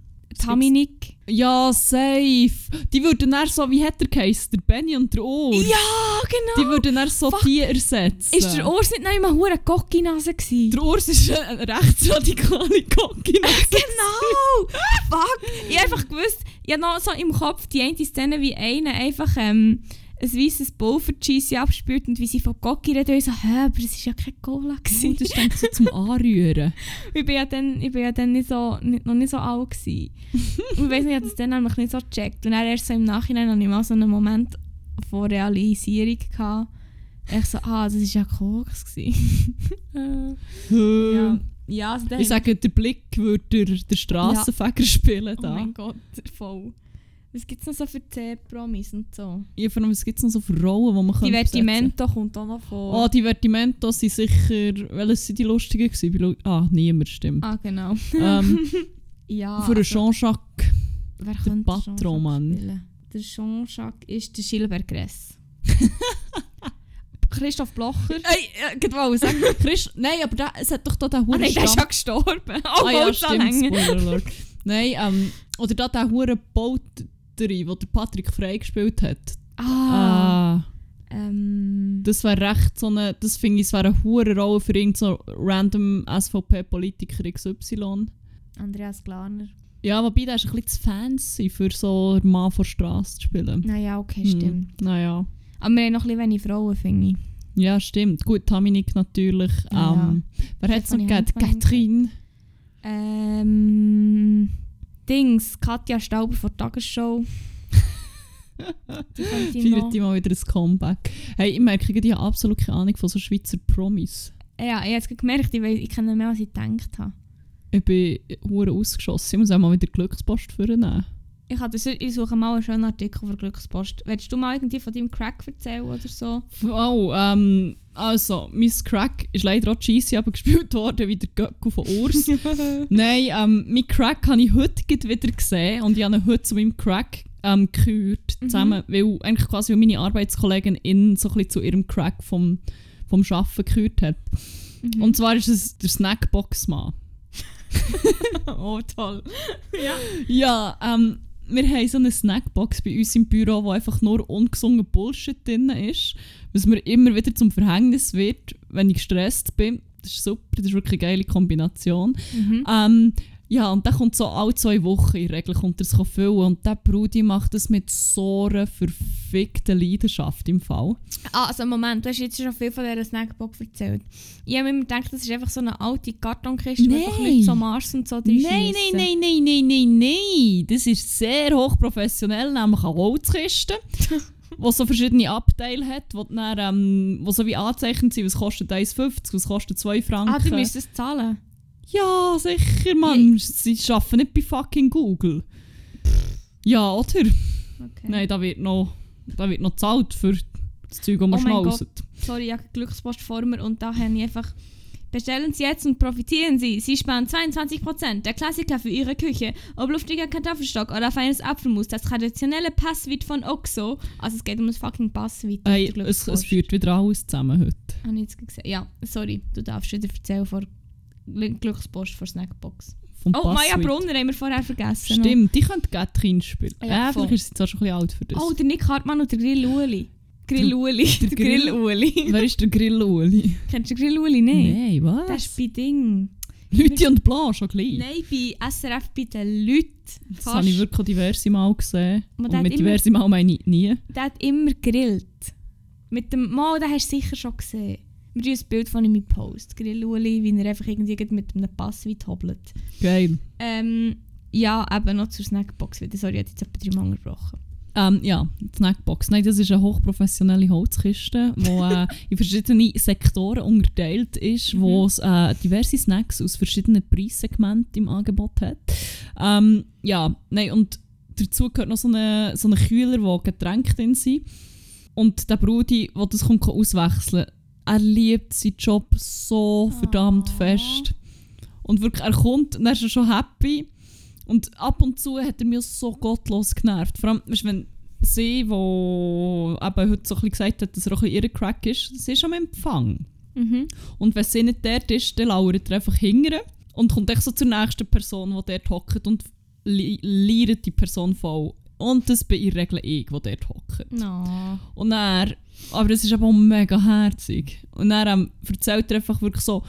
Dominik. Ja, safe. Die würden dann so, wie hat der geheißen? Der Benny und der Urs. Ja, genau. Die würden dann so Fuck. die ersetzen. Ist der Urs nicht noch immer hure Gocki-Nase gewesen? Der Urs ist eine rechtsradikale Gocki. [LAUGHS] Genau! Fuck! Ich habe einfach gewusst, ich habe noch so im Kopf die eine Szene, wie einer einfach ähm, ein weißes Pulver-Cheese abspürt und wie sie von Gocki reden. Und ich so, hä, aber das war ja kein Cola. Oh, Gewesen. das ist so zum Anrühren. [LAUGHS] Ich bin ja dann, ich bin ja dann nicht so, nicht, noch nicht so alt gewesen. [LAUGHS] Und ich weiss nicht, ich habe das dann nämlich nicht so gecheckt. Und dann erst so im Nachhinein hatte ich mal so einen Moment von Realisierung. Gehabt. Ich so, ah, das war ja Koks. [LAUGHS] ja. ja, also Ich sage, der Blick würde der, der Strassenfeger spielen. Oh Da. mein Gott, voll. Was gibt es noch so für C-Promis und so? Ja, vor allem, es gibt noch so die man Die könnte besetzen. Vertimento kommt auch noch vor. Ah, die Vertimentos sind sicher... Welches sind die lustigen gewesen? Ah, niemand, stimmt. Ah, genau. ähm, [LAUGHS] Ja, für also, Jean-Jacques. wer der könnte Patron, Mann. Der Jean-Jacques ist der Gilbert Gress. [LAUGHS] Christoph Blocher. Ey, äh, wollte sagen, Christ... Nein, aber da, es hat doch da den Ah Huren nein, der ist ja gestorben. [LAUGHS] Oh, Ah ja, stimmt. Spoiler alert. Nein, ähm, oder da der Huren Bauterei, wo der Patrick Frey gespielt hat. Ah. Ah, Ähm, das wäre recht so eine... Das finde ich, es wäre eine hure Rolle für irgendeinen so random SVP-Politiker XY. Andreas Glarner. Ja, wobei der ist ein bisschen zu fancy, für so einen Mann vor Straße zu spielen. Naja, okay, Hm, stimmt. Naja. Aber wir haben noch ein bisschen wenig Frauen, finde ich. Ja, stimmt. Gut, Dominik natürlich. Ja. Ähm, wer hat es noch gegeben? Catherine. Ähm, Dings, Katja Stauber von der Tagesschau. [LAUGHS] Feiert die mal wieder ein Comeback. Hey, ich merke, ich habe absolut keine Ahnung von so Schweizer Promis. Ja, ich habe jetzt gemerkt, ich, ich kenne mehr, als ich gedacht habe. Ich bin hure ausgeschossen. Ich muss auch mal wieder Glückspost vornehmen. Ich, das, ich suche mal einen schönen Artikel für Glückspost. Willst du mal irgendwie von deinem Crack erzählen oder so? Oh, ähm, also, Miss Crack ist leider auch cheesy aber [LAUGHS] gespielt worden, wie der Göckel von Urs. [LAUGHS] Nein, ähm, mein Crack habe ich heute wieder gesehen und ich habe ihn heute zu meinem Crack ähm, gehört, Mhm. zusammen, weil eigentlich quasi meine Arbeitskollegin ihn so ein bisschen zu ihrem Crack vom, vom Arbeiten gehört hat. Mhm. Und zwar ist es der Snackbox-Mann. [LAUGHS] oh, toll. Ja, ähm, wir haben so eine Snackbox bei uns im Büro, wo einfach nur ungesunder Bullshit drin ist, was mir immer wieder zum Verhängnis wird, wenn ich gestresst bin. Das ist super, das ist wirklich eine geile Kombination. Mhm. Ähm, ja, und der kommt so alle zwei Wochen in der Regel kommt er füllen und der Brudi macht das mit so einer verfickten Leidenschaft im Fall. Ah, also Moment, du hast jetzt schon viel von dieser Snackbox erzählt. Ich habe mir gedacht, das ist einfach so eine alte Kartonkiste, wo einfach Nein. Leute so Mars und so Nein, reinschiessen. nein, nein, nein, nein, nein, nein. Das ist sehr hochprofessionell, nämlich eine Holzkiste, [LAUGHS] die so verschiedene Abteile hat, wo, dann, ähm, wo so wie angezeichnet sind, was kostet 1,50, was kostet 2 Franken. Ah, du müsst es zahlen. Ja, sicher, Mann. Sie arbeiten nicht bei fucking Google. Ja, oder? Okay. Nein, da wird noch, da wird noch gezahlt für das Zeug, das man Oh schnauzt. Sorry, ich habe Glückspost vor mir und da habe ich einfach... Bestellen Sie jetzt und profitieren Sie. Sie sparen 22%. Der Klassiker für Ihre Küche. Ob luftiger Kartoffelstock oder feines Apfelmus. Das traditionelle Passwit von Oxo. Also es geht um das fucking Passwit. Hey, der es, es führt wieder alles zusammen heute. Habe ich jetzt gesehen. Ja, sorry. Du darfst wieder erzählen Gl- Glückspost von Snackbox. Vom Oh, Maya. Brunner haben wir vorher vergessen. Stimmt, die könnte Gatrin spielen. Ja, äh, vielleicht ist sie zwar schon ein bisschen alt für das. Oh, der Nick Hartmann und der Grill Uli. Grill Uli. der Der Grill- Grill Uli. Wer ist der Grill-Uli? Kennst du den Grill Uli nicht? Nein, was? Das ist bei Ding. Lüti und Blanche, schon gleich. Nein, bei SRF bei den Leuten. Das habe ich wirklich diverse Mal gesehen. Man Und mit immer- diverse Mal meine ich nie. Der hat immer gegrillt. Mit dem Mal, den hast du sicher schon gesehen. Tun ein Bild von ihm im Post. Grill Uli, wie er einfach irgendwie mit einem Passwort hobelt. Geil. Ähm, ja, eben noch zur Snackbox wieder. Sorry, ich habe jetzt etwa drei Mal unterbrochen. Ähm, ja, die Snackbox. Nein, das ist eine hochprofessionelle Holzkiste, die äh, [LAUGHS] in verschiedene Sektoren unterteilt ist, Mhm. wo es äh, diverse Snacks aus verschiedenen Preissegmenten im Angebot hat. Ähm, ja, nein, und dazu gehört noch so ein so eine Kühler, wo Getränke drin sind. Und der Brudi, der das kommt, kann auswechseln er liebt seinen Job so verdammt Ah. fest. Und wirklich, er kommt und dann ist er schon happy. Und ab und zu hat er mich so gottlos genervt. Vor allem, weißt, wenn sie, die eben heute so ein bisschen gesagt hat, dass er auch ein ihr Crack ist, sie ist am Empfang. Mhm. Und wenn sie nicht dort ist, dann lauert er einfach hingern und kommt echt so zur nächsten Person, die dort hockt und li liert die Person voll. Und das bin in der Regel ich, die dort hockt. No. Und er, aber es ist aber auch mega herzig. Und er ähm, erzählt er einfach wirklich so,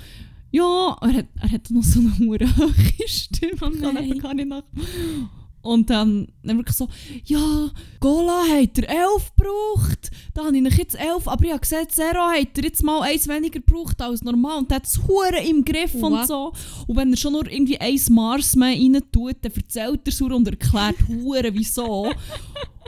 ja, er hat, er hat noch so eine hure hohe Stimme, Oh kann eben gar nicht nach. Und dann, dann wirklich so, ja, Gola hat er 11 gebraucht, da habe ich noch jetzt 11, aber ich habe gesehen, Zero hat er jetzt mal eins weniger gebraucht als normal und hat es hure im Griff und What? so. Und wenn er schon nur irgendwie eins Mars mehr rein tut, dann erzählt er es und erklärt hure wieso.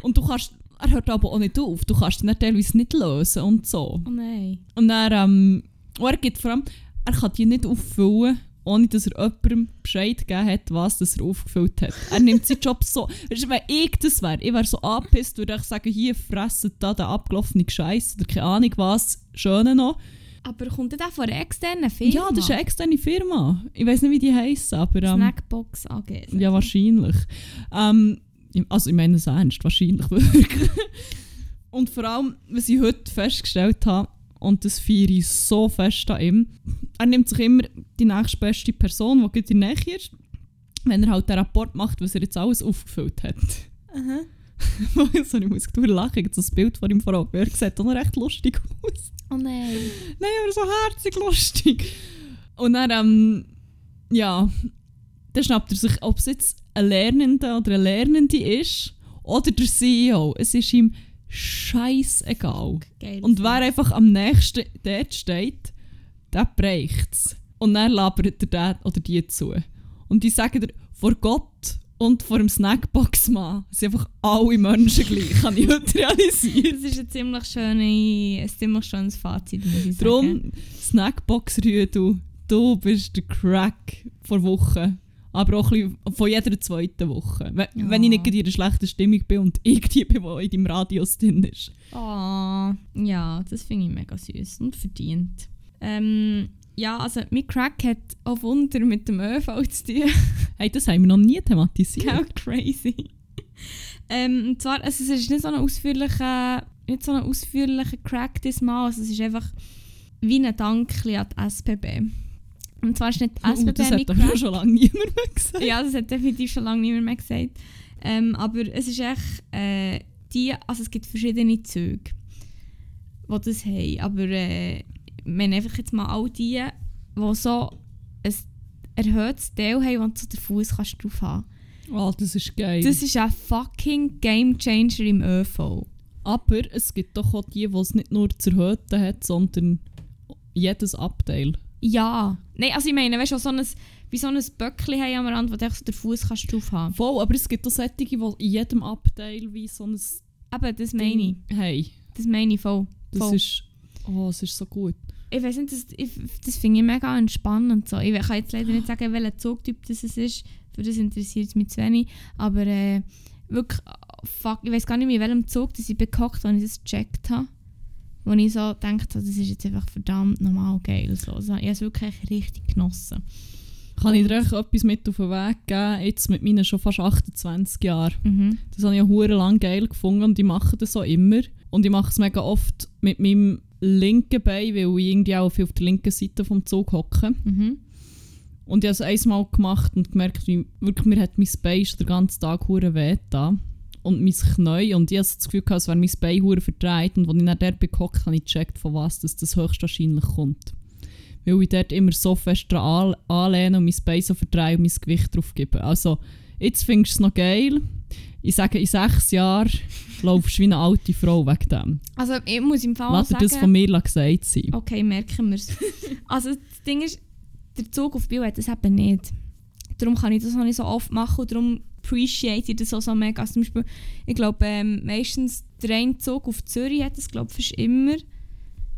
und du kannst, er hört aber auch nicht auf, du kannst ihn dann teilweise nicht lösen und so. Oh nein. Und dann, ähm, und er gibt vor allem, er kann die nicht auffüllen, ohne dass er jemandem Bescheid gegeben hat, was das er aufgefüllt hat. Er nimmt seinen Job so, [LAUGHS] weißt du, wenn ich das wäre, ich wäre so angepisst, würde ich sagen, hier fressen da den abgelaufenen Scheiß oder keine Ahnung was, Schöne noch. Aber kommt der von einer externen Firma? Ja, das ist eine externe Firma. Ich weiß nicht, wie die heissen, aber... Ähm, Snackbox AG. ja, wahrscheinlich. Ähm, also ich meine es ernst, wahrscheinlich wirklich. [LAUGHS] Und vor allem, was ich heute festgestellt habe, und das feiere ich so fest an ihm, er nimmt sich immer die nächstbeste Person, die in der Nähe ist, wenn er halt den Rapport macht, was er jetzt alles aufgefüllt hat. Aha. [LAUGHS] so, ich muss durch lachen, ich habe so ein Bild von ihm vor Augen. Er sieht noch recht lustig aus. Oh nein. Nein, aber so herzig lustig. Und dann, ähm, ja, dann schnappt er sich, ob es jetzt ein Lernender oder eine Lernende ist oder der CEO. Es ist ihm scheißegal. Und wer einfach am nächsten dort steht, der bereicht es. Und dann labert er den oder die zu. Und die sagen dir, vor Gott und vor dem Snackbox-Mann sind einfach alle Menschen gleich, kann ich heute realisieren. Das ist ein ziemlich, schöne, ein ziemlich schönes Fazit, muss ich sagen. Darum, Snackbox-Rüdu, du bist der Crack vor Woche. Aber auch ein bisschen von jeder zweiten Woche. Wenn, Ja. wenn ich nicht in einer schlechten Stimmung bin und ich die bin, die in deinem Radius drin ist. Oh, ja, das finde ich mega süß und verdient. Ähm, ja, also mein Crack hat auch Wunder mit dem ÖV zu tun. [LAUGHS] Hey, das haben wir noch nie thematisiert. Genau crazy. [LAUGHS] ähm, und zwar, also es ist nicht so ein ausführlicher, nicht so ein ausführlicher Crack diesmal, also es ist einfach wie ein Dankli an die SBB. Und zwar ist nicht die Oh, SBB das mein hat Crack. schon lange niemand mehr gesagt. Ja, das hat definitiv schon lange niemand mehr gesagt. Ähm, aber es ist echt, äh, die, also es gibt verschiedene Züge, die das haben. Aber äh, wir haben einfach jetzt mal all die, die so ein erhöhtes Teil haben, wo du so den Fuß kannst drauf haben Oh, das ist geil. Das ist ein fucking Game Changer im ÖV. aber es gibt doch auch die, die es nicht nur zu erhöhten hat, sondern jedes Abteil. Ja. Nein, also ich meine, weißt du, so ein, wie so ein Böckchen haben am Rand, wo du so den Fuß kannst drauf haben Voll, aber es gibt auch solche, die in jedem Abteil wie so ein Eben, das meine ich. Hey, Das meine ich voll. das voll. ist... Oh, es ist so gut. ich weiß nicht, das, ich, das finde ich mega entspannend. So. Ich kann jetzt leider nicht sagen, welcher Zugtyp das es ist. Für das interessiert es mich zu wenig. Aber äh, wirklich, fuck, ich weiß gar nicht mehr, in welchem Zug dass ich bekockt als ich das gecheckt habe. Wo ich so gedacht habe, das ist jetzt einfach verdammt normal geil. So. Also, ich habe es wirklich richtig genossen. Kann ich dir echt etwas mit auf den Weg geben, jetzt mit meinen schon fast 28 Jahren? Mhm. Das habe ich ja hure lang geil gefunden und ich mache das auch immer. Und ich mache es mega oft mit meinem linken Bein, weil ich irgendwie auch viel auf der linken Seite vom Zug hocke. Mhm. Und ich habe es einmal gemacht und gemerkt, wie wirklich, mir hat mein Bein schon den ganzen Tag hure weh da und mein Knie. Und ich hatte das Gefühl, als wäre mein Bein hure verdreht. Und als ich dann dort gehockt, habe ich gecheckt, von was das, das höchstwahrscheinlich kommt. Weil ich dort immer so fest dran an- anlehne und mein Bein so verdrehe und mein Gewicht drauf gebe. Also, jetzt findest du es noch geil. Ich sage, in sechs Jahren [LAUGHS] laufst du wie eine alte Frau wegen dem. Also ich muss im Fall Lass sagen... das von mir gesagt sein. Okay, merken wir es. [LAUGHS] also das Ding ist, der Zug auf Biel hat das eben nicht. Darum kann ich das noch nicht so oft machen und darum appreciate ich das auch so mega. Also zum Beispiel, ich glaube, ähm, meistens der eine Zug auf Zürich hat das, glaube ich, immer.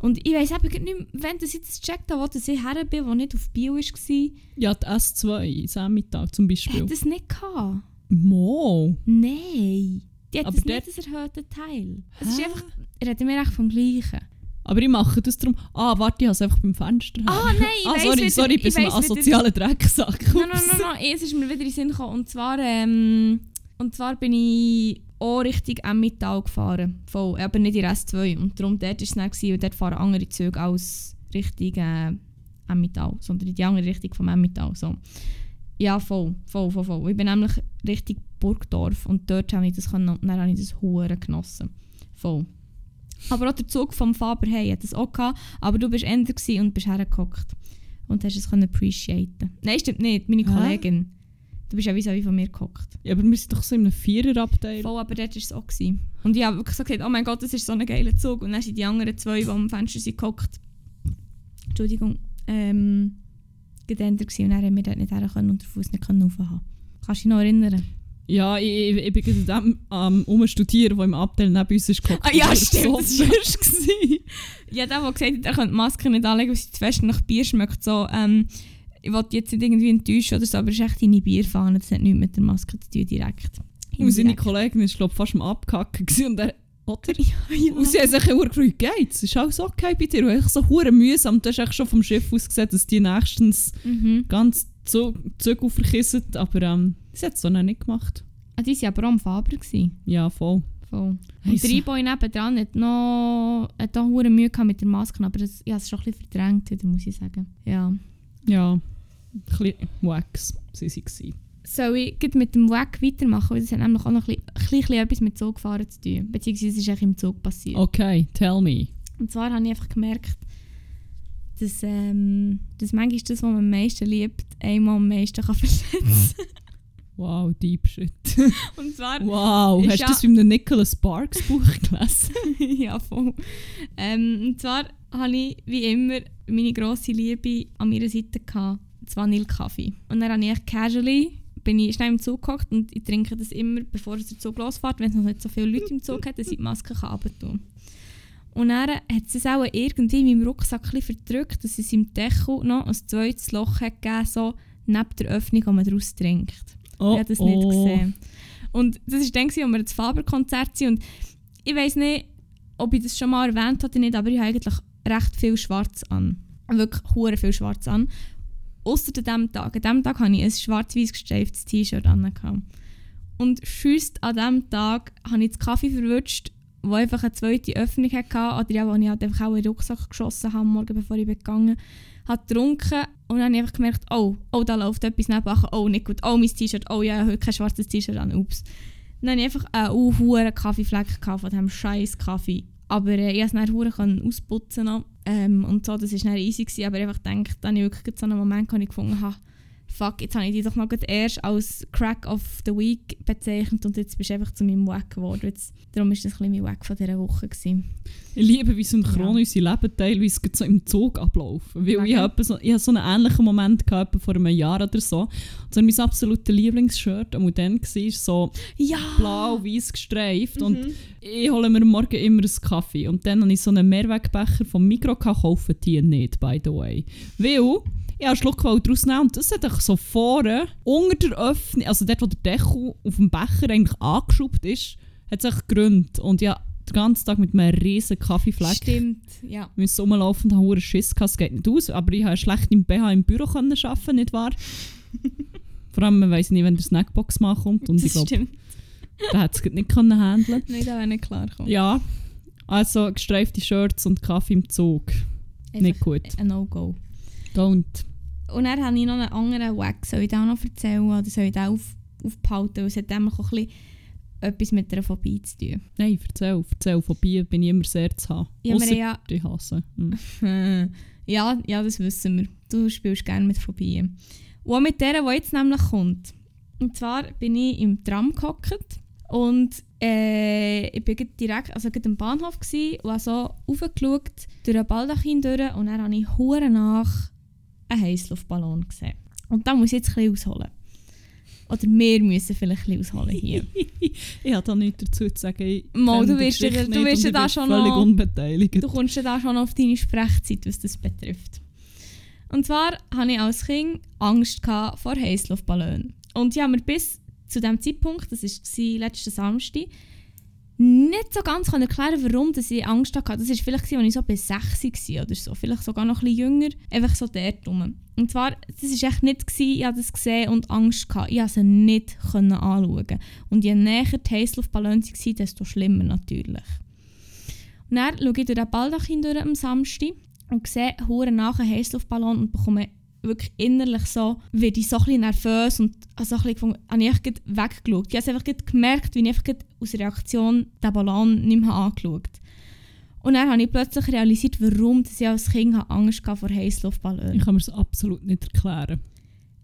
Und ich weiss eben nicht, mehr, wenn das jetzt gecheckt habe, wo das ich her bin, wo nicht auf Biel war, Ja, die S2, Sammitag zum Beispiel. hat das nicht gehabt. Mo. Nein. Die hat Aber das nicht das erhöhte Teil. Es ist einfach, reden wir echt vom Gleichen. Aber ich mache das darum. Ah, warte, ich habe es einfach beim Fenster. Ah, nein, ich ah, sorry, wieder- sorry, ich bis ein weiss wieder- asozialer Drecksack. Nein, nein, nein, nein, es ist mir wieder in den Sinn gekommen. Und zwar, ähm, und zwar bin ich auch Richtung Emmental gefahren. Voll, aber nicht in S2. Und darum dort war es dann, gewesen, weil dort fahren andere Züge als Richtung äh, Emmental, sondern in die andere Richtung vom Emmental. So. Ja, voll, voll, voll, voll. Ich bin nämlich Richtung Burgdorf und dort habe ich das, können, und dann habe ich das Huren genossen. Voll. Aber auch der Zug vom Faber hey hat das auch gehabt, aber du bist Ender und bist hergeguckt. Und hast es können appreciaten. Nein, stimmt nicht, meine? Kollegin. Du bist ja wie von mir gehockt. Ja, aber wir sind doch so in einem Viererabteil. Voll, aber dort war es auch. Gewesen. Und ich habe wirklich so gesagt, oh mein Gott, das ist so ein geiler Zug. Und dann sind die anderen zwei, die am Fenster sind gehockt, Entschuldigung, ähm, gedänder gewesen. Und dann haben wir dort nicht her können und den Fuß nicht können raufhaben. Kannst du dich noch erinnern? Ja, ich, ich, ich bin gerade am Umstudieren, der im Abteil neben uns ist geguckt. Ah, ja, stimmt, das war. Ja, der, der gesagt hat, er könnte die Maske nicht anlegen, weil sie zu fest nach Bier schmeckt. So, ähm, ich wollte jetzt nicht irgendwie enttäuschen oder so, aber es ist echt deine Bierfahne. Das hat nichts mit der Maske zu tun, direkt. Und seine. Kollegin war glaub, fast am Abkacken. gewesen Und er, oder? [LAUGHS] ja. Und sie haben sich auch gefragt, geht's? Ist alles okay bei dir? Und ich so hure mühsam. Du hast echt schon vom Schiff aus gesehen, dass die nächstens Mhm. ganz Zug, Zug aufkissen. Aber ähm, sie hat es so noch nicht gemacht. Ah, die waren aber auch am Faber. Gewesen. Ja, voll. Voll. Und der so- E-Boy nebendran hat noch hat auch hure Mühe mit der Maske, aber das, ich habe es schon ein bisschen verdrängt, wieder, muss ich sagen. Ja. Ja, ein bisschen Wax sie waren. Soll ich mit dem Wack weitermachen? Weil das hat nämlich auch noch ein bisschen, ein bisschen etwas mit Zugfahren zu tun. Beziehungsweise es ist eigentlich im Zug passiert. Okay, tell me. Und zwar habe ich einfach gemerkt, dass, ähm, dass manchmal das, was man am meisten liebt, einmal am meisten kann verletzen [LAUGHS] Wow, deep shit. [LAUGHS] Und zwar, Wow, hast du das in einem Nicholas Sparks Buch gelesen? [LAUGHS] ja voll. Ähm, und zwar habe ich wie immer meine grosse Liebe an meiner Seite gehabt, das Vanillekaffee. Und dann habe ich casually bin ich schnell im Zug gehockt und ich trinke das immer, bevor der Zug losfährt, wenn es noch nicht so viele Leute im Zug hat, dass ich die Maske kann runtertun Und dann hat sie es auch irgendwie in meinem Rucksack verdrückt, dass es im Deckel noch ein zweites Loch hat gegeben, so neben der Öffnung, wo man daraus trinkt. Oh, Ich habe das nicht gesehen. Und das war dann, als wir das Faber-Konzert sind. Und ich weiß nicht, ob ich das schon mal erwähnt habe oder nicht, aber ich habe eigentlich recht viel Schwarz an. Wirklich hure viel Schwarz an. Ausser an diesem Tag. An diesem Tag hatte ich ein schwarz-weiß gestreiftes T-Shirt an. Und schüsst an diesem Tag habe ich das Kaffee verwünscht, wo einfach eine zweite Öffnung hatte. Oder ja, wo ich halt einfach auch in den Rucksack geschossen habe, morgen bevor ich gegangen. Habe getrunken und dann habe ich einfach gemerkt, oh, oh, da läuft etwas nebenan. Oh, nicht gut. Oh, mein T-Shirt. Oh ja, heute kein schwarzes T-Shirt an. Ups. Dann hatte ich einfach einen uh, hohen Kaffeefleck von diesem scheiß Kaffee. Aber äh, ich konnte es dann ausputzen. Ähm, und so, das war dann easy. Gewesen, aber ich einfach gedacht, dann habe ich wirklich so einen Moment, ich gefunden habe, fuck, jetzt habe ich dich doch noch gerade erst als Crack of the Week bezeichnet und jetzt bist du einfach zu meinem Wack geworden. Jetzt, darum war das ein bisschen mein Wack von dieser Woche. Gewesen. Ich liebe, wie synchron Ja. unsere Leben teilweise so im Zug ablaufen. Weil ich Wegen? habe so, ich habe so einen ähnlichen Moment gehabt, vor einem Jahr oder so. Und so mein absoluter Lieblingsshirt, und dann war so Ja! blau-weiß gestreift. Und Mhm. ich hole mir am Morgen immer einen Kaffee. Und dann habe ich so einen Mehrwegbecher vom Mikro gehabt, kaufen die nicht, by the way. Weil ich einen Schluck wollte daraus nehmen und das hat sich so vorne, unter der Öffnung, also dort, wo der Deckel auf dem Becher eigentlich angeschraubt ist, hat sich gegründet. Und ja, den ganzen Tag mit einem riesen Kaffeefleck Stimmt, ja. wir müssen rumlaufen und haben einen Schiss gehabt, es geht nicht aus. Aber ich habe schlecht im BH im Büro können arbeiten, nicht wahr? [LAUGHS] Vor allem, man weiss nicht, wenn der Snackbox mal kommt. Und ich das glaube, stimmt. der hat es nicht können handeln Nein, da wäre nicht klar gekommen. Ja, also gestreifte Shirts und Kaffee im Zug. Nicht gut. Ein No-Go. Don't. Und dann habe ich noch einen anderen Wack. Soll ich den auch noch erzählen oder soll ich den auf, aufbehalten? Weil es hat nämlich auch ein bisschen etwas mit einer Phobie zu tun. Nein, erzähl, erzähl. Bier bin ich immer sehr zu haben. Ja, Ausser ja, die hassen. Hm. [LAUGHS] ja, ja, das wissen wir. Du spielst gerne mit Phobien. Und auch mit der, die jetzt nämlich kommt. Und zwar bin ich im Tram gehockt und äh, ich bin gerade direkt also gerade am Bahnhof gsi und habe so raufgeschaut durch ein Baldachin durch und dann habe ich hure nach einen Heißluftballon gesehen. Und da muss ich jetzt ein bisschen ausholen. Oder wir müssen vielleicht ein bisschen ausholen hier. [LAUGHS] ich habe da nichts dazu zu sagen. Ich Mal, du wirst du wirst da schon völlig noch- unbeteiligt. Du kommst ja da schon auf deine Sprechzeit, was das betrifft. Und zwar hatte ich als Kind Angst vor Heißluftballonen. Und ich habe mir bis zu dem Zeitpunkt, das war letzten Samstag, nicht so ganz erklären warum dass ich Angst hatte. Das war vielleicht, als ich so bei 6 war oder so. Vielleicht sogar noch bisschen jünger. Einfach so dort rum. Und zwar, das war echt nicht, gewesen, ich habe das gesehen und Angst gehabt. Ich konnte sie nicht können anschauen. Und je näher die Heißluftballone waren, desto schlimmer natürlich. Und dann schaue ich durch den Baldachin durch am Samstag und sehe einen Heißluftballon und bekomme wirklich innerlich so, werde ich so ein bisschen nervös und also ein bisschen, habe ich einfach weggeschaut. Ich habe einfach gemerkt, wie ich einfach aus Reaktion den Ballon nicht mehr angeschaut Und dann habe ich plötzlich realisiert, warum ich als Kind Angst vor Heißluftballonen. Ich kann mir das absolut nicht erklären.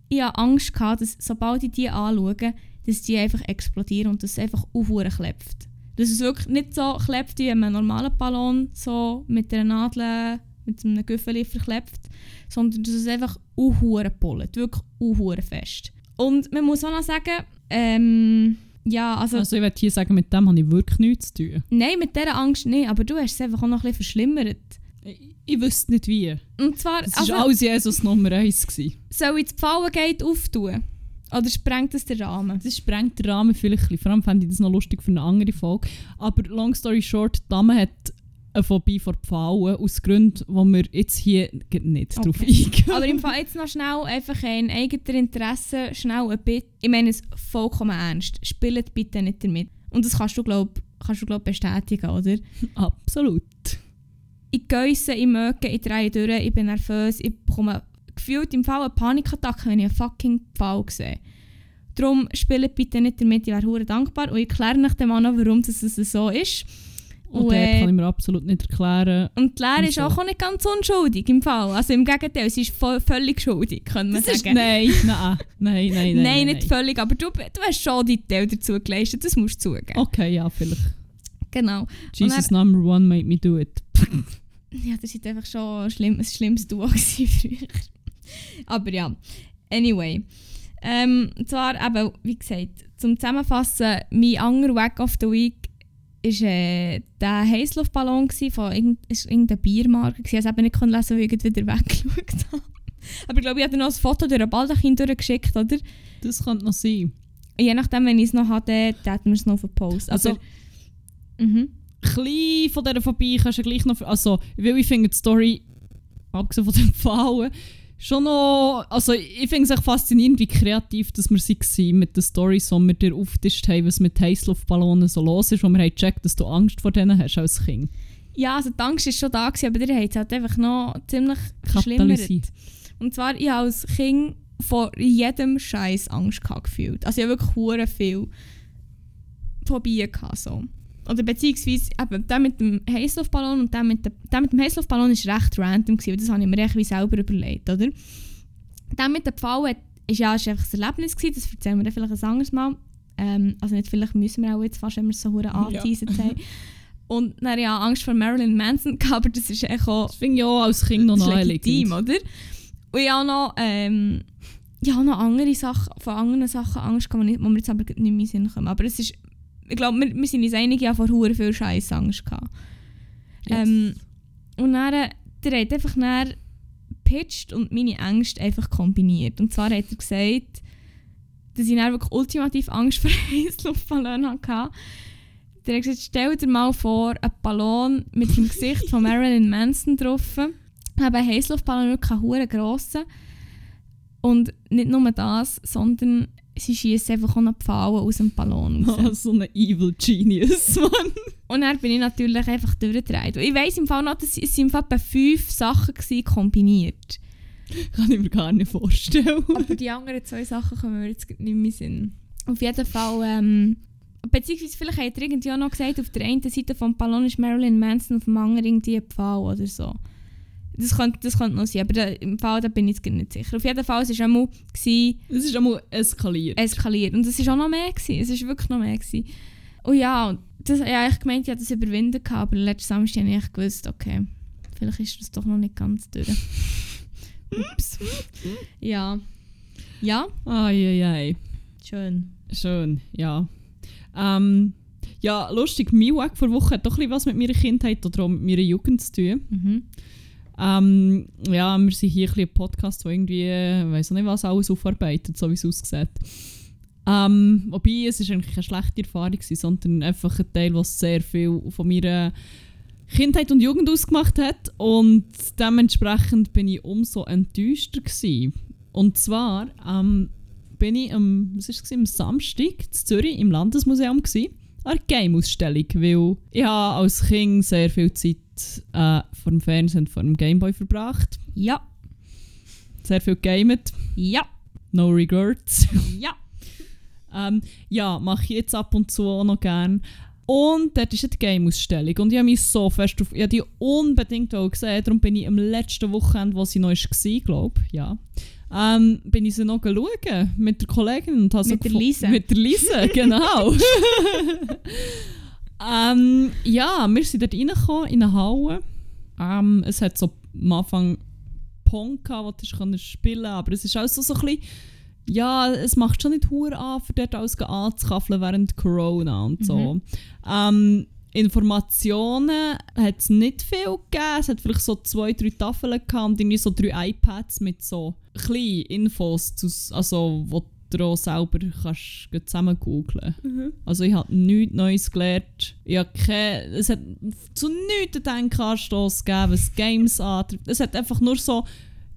Ich hatte Angst, gehabt, dass sobald ich die anschaue, dass die einfach explodieren und dass es einfach aufhören klebt. Dass es wirklich nicht so klebt wie ein normaler Ballon, so mit einer Nadel, mit einem Güffeli verklebt, sondern dass es einfach unhuren pullt, wirklich unhuren fest. Und man muss auch noch sagen, ähm, ja, also... Also ich würde hier sagen, mit dem habe ich wirklich nichts zu tun. Nein, mit dieser Angst nicht, aber du hast es einfach auch noch ein bisschen verschlimmert. Ich, ich wüsste nicht wie. Und zwar... Das war also, alles Jesus Nummer 1. Gewesen. Soll ich das Pfauengate auftun? Oder sprengt das den Rahmen? Das sprengt den Rahmen vielleicht ein bisschen. Vor allem fände ich das noch lustig für eine andere Folge. Aber long story short, die Dame hat eine Phobie vor Pfauen, aus Gründen, wo wir jetzt hier nicht okay. drauf eingehen. Aber im Fall jetzt noch schnell einfach ein eigener Interesse, schnell ein bisschen. Ich meine es vollkommen ernst. Spielt bitte nicht damit. Und das kannst du, glaube kannst du, glaub, bestätigen, oder? [LAUGHS] Absolut. Ich geisse, ich möge, ich drehe durch, ich bin nervös, ich bekomme gefühlt im Fall eine Panikattacke, wenn ich einen fucking Pfau sehe. Darum spielt bitte nicht damit, ich wäre dankbar. Und ich erkläre euch dem noch, warum das so ist. Und, und äh, kann ich mir absolut nicht erklären. Und die Lehre ist so. auch nicht ganz unschuldig im Fall. Also im Gegenteil, sie ist völlig schuldig, können wir das sagen. Ist, nein, nein, nein, nein, nein. Nein, nicht völlig, aber du, du hast schon die Teil dazu geleistet, das musst du zugeben. Okay, ja, vielleicht. Genau. Jesus dann, number one made me do it. [LAUGHS] ja, das war einfach schon schlimm, ein schlimmes Duo [LAUGHS] früher. aber ja, anyway. Ähm, zwar eben, wie gesagt, zum Zusammenfassen, mein anderer Wack of the Week war äh, der Heißluftballon von irgendeiner Biermarke. Ich konnte es eben nicht lesen, weil ich wieder [LAUGHS] weggeschaut habe. Aber ich glaube, ich habe noch ein Foto durch ein Baldachin durchgeschickt, oder? Das könnte noch sein. Je nachdem, wenn ich es noch hatte, hätten wir es noch Post. Also, Aber, mhm. von dieser Phobie kannst du gleich noch... Also, weil ich finde die Story, abgesehen von den Fallen, schon noch. Also ich finde es echt faszinierend, wie kreativ dass wir waren mit den Storys, die wir dir aufgetischt haben, was mit Heißluftballonen so los ist, wo wir haben gecheckt, dass du Angst vor denen hast als Kind. Ja, also die Angst war schon da, gewesen, aber ihr habt es halt einfach noch ziemlich verschlimmert. Und zwar, ich habe als Kind vor jedem Scheiß Angst gefühlt. Also ich habe wirklich hure viel Phobien gehabt, so. Oder beziehungsweise eben, der mit dem Heißluftballon und der mit, dem, der mit dem Heißluftballon war recht random, gewesen, das habe ich mir echt wie selber überlegt, oder? Der mit dem Pfau war ja, ist einfach ein Erlebnis, gewesen, das erzählen wir dann vielleicht ein anderes Mal. Ähm, also nicht vielleicht müssen wir auch jetzt fast, wenn wir es so hure angeteasert ja. haben. [LAUGHS] Und dann ja Angst vor Marilyn Manson [LAUGHS] gehabt, aber das ist echt auch... Das finde ich auch als Kind noch legitim, oder? Und habe noch... Ähm, ja, noch andere Sachen, von anderen Sachen Angst, die mir jetzt aber nicht mehr in den Sinn kommen. Aber es ist ich glaube, wir, wir sind uns einige ja vor hure viel Scheiß Angst gehabt. Yes. Ähm, und dann, der hat einfach dann gepitcht und meine Ängste einfach kombiniert. Und zwar hat er gesagt, dass ich dann wirklich ultimativ Angst vor [LAUGHS] Heißluftballonen hatte. Der hat gesagt, stell dir mal vor, ein Ballon mit dem Gesicht von [LAUGHS] Marilyn Manson drauf. Ein Heißluftballon wirklich ein grosser. Und nicht nur das, sondern sie schießt einfach auch noch Pfahlen aus dem Ballon [LAUGHS] raus. Oh, so ein Evil Genius, [LAUGHS] Mann. Und dann bin ich natürlich einfach durchgedreht. Ich weiss im Fall noch, dass es im Fall fünf Sachen waren, kombiniert. Kann ich mir gar nicht vorstellen. Aber die anderen zwei Sachen kommen mir jetzt nicht mehr Sinn. Auf jeden Fall, ähm, beziehungsweise vielleicht hat er irgendwie auch noch gesagt, auf der einen Seite vom Ballon ist Marilyn Manson, auf dem anderen irgendwie ein Pfahl oder so. Das könnte, das könnte noch sein, aber da, im Fall da bin ich jetzt nicht sicher. Auf jeden Fall, es war einmal... es ist einmal eskaliert. Eskaliert. Und es war auch noch mehr. Gewesen. Es war wirklich noch mehr. Gewesen. Und ja, das, ja, ich gemeint, ich habe das überwinden gehabt, aber letzten Samstag habe ich gewusst, okay, vielleicht ist das doch noch nicht ganz durch. Ups. ja. Ja? Eieiei. Schön. Schön, ja. Ähm, ja, lustig, mein Weg vor Woche hat doch ein was mit meiner Kindheit oder auch mit meiner Jugend zu tun. Mhm. Ähm, ja, wir sind hier ein, ein Podcast, der irgendwie, ich weiß nicht was, alles aufarbeitet, so wie es aussieht. Ähm, wobei, es ist eigentlich keine schlechte Erfahrung gewesen, sondern einfach ein Teil, was sehr viel von meiner Kindheit und Jugend ausgemacht hat. Und dementsprechend bin ich umso enttäuschter gewesen. Und zwar ähm, bin ich am, was ist es, am Samstag in Zürich im Landesmuseum gewesen, eine Game-Ausstellung, weil ich als Kind sehr viel Zeit äh, vor dem Fernsehen, vor dem Gameboy verbracht. Ja, Sehr viel gamet. ja, No regrets. ja. [LAUGHS] ähm, ja, mache ich jetzt ab und zu auch noch gern. Und dort ist eine Game-Ausstellung. Und ich habe mich so fest auf. Ich die unbedingt auch gesehen. Darum bin ich am letzten Wochenende, wo sie noch war, glaube ich, ja. Ähm, bin ich sie noch schauen mit der Kollegin. Und Mit der Lisa. Mit der Lisa, [LAUGHS] genau. [LAUGHS] ähm, ja, wir sind dort reingekommen in eine Halle. Ähm, es hat so am Anfang gehabt, wo du spielen aber es ist auch so, so ein bisschen, ja, es macht schon nicht hure an, für dort alles anzukaffeln während Corona und so. Mhm. Ähm, Informationen hat es nicht viel gegeben. Es hat vielleicht so zwei, drei Tafeln gehabt und irgendwie so drei iPads mit so kleinen Infos, zu, also wo du auch selber kannst zusammen googeln Also ich habe nichts Neues gelernt. Ich keine, es hat zu nichts einen Denkanstoss gegeben, was Games antrifft. Es hat einfach nur so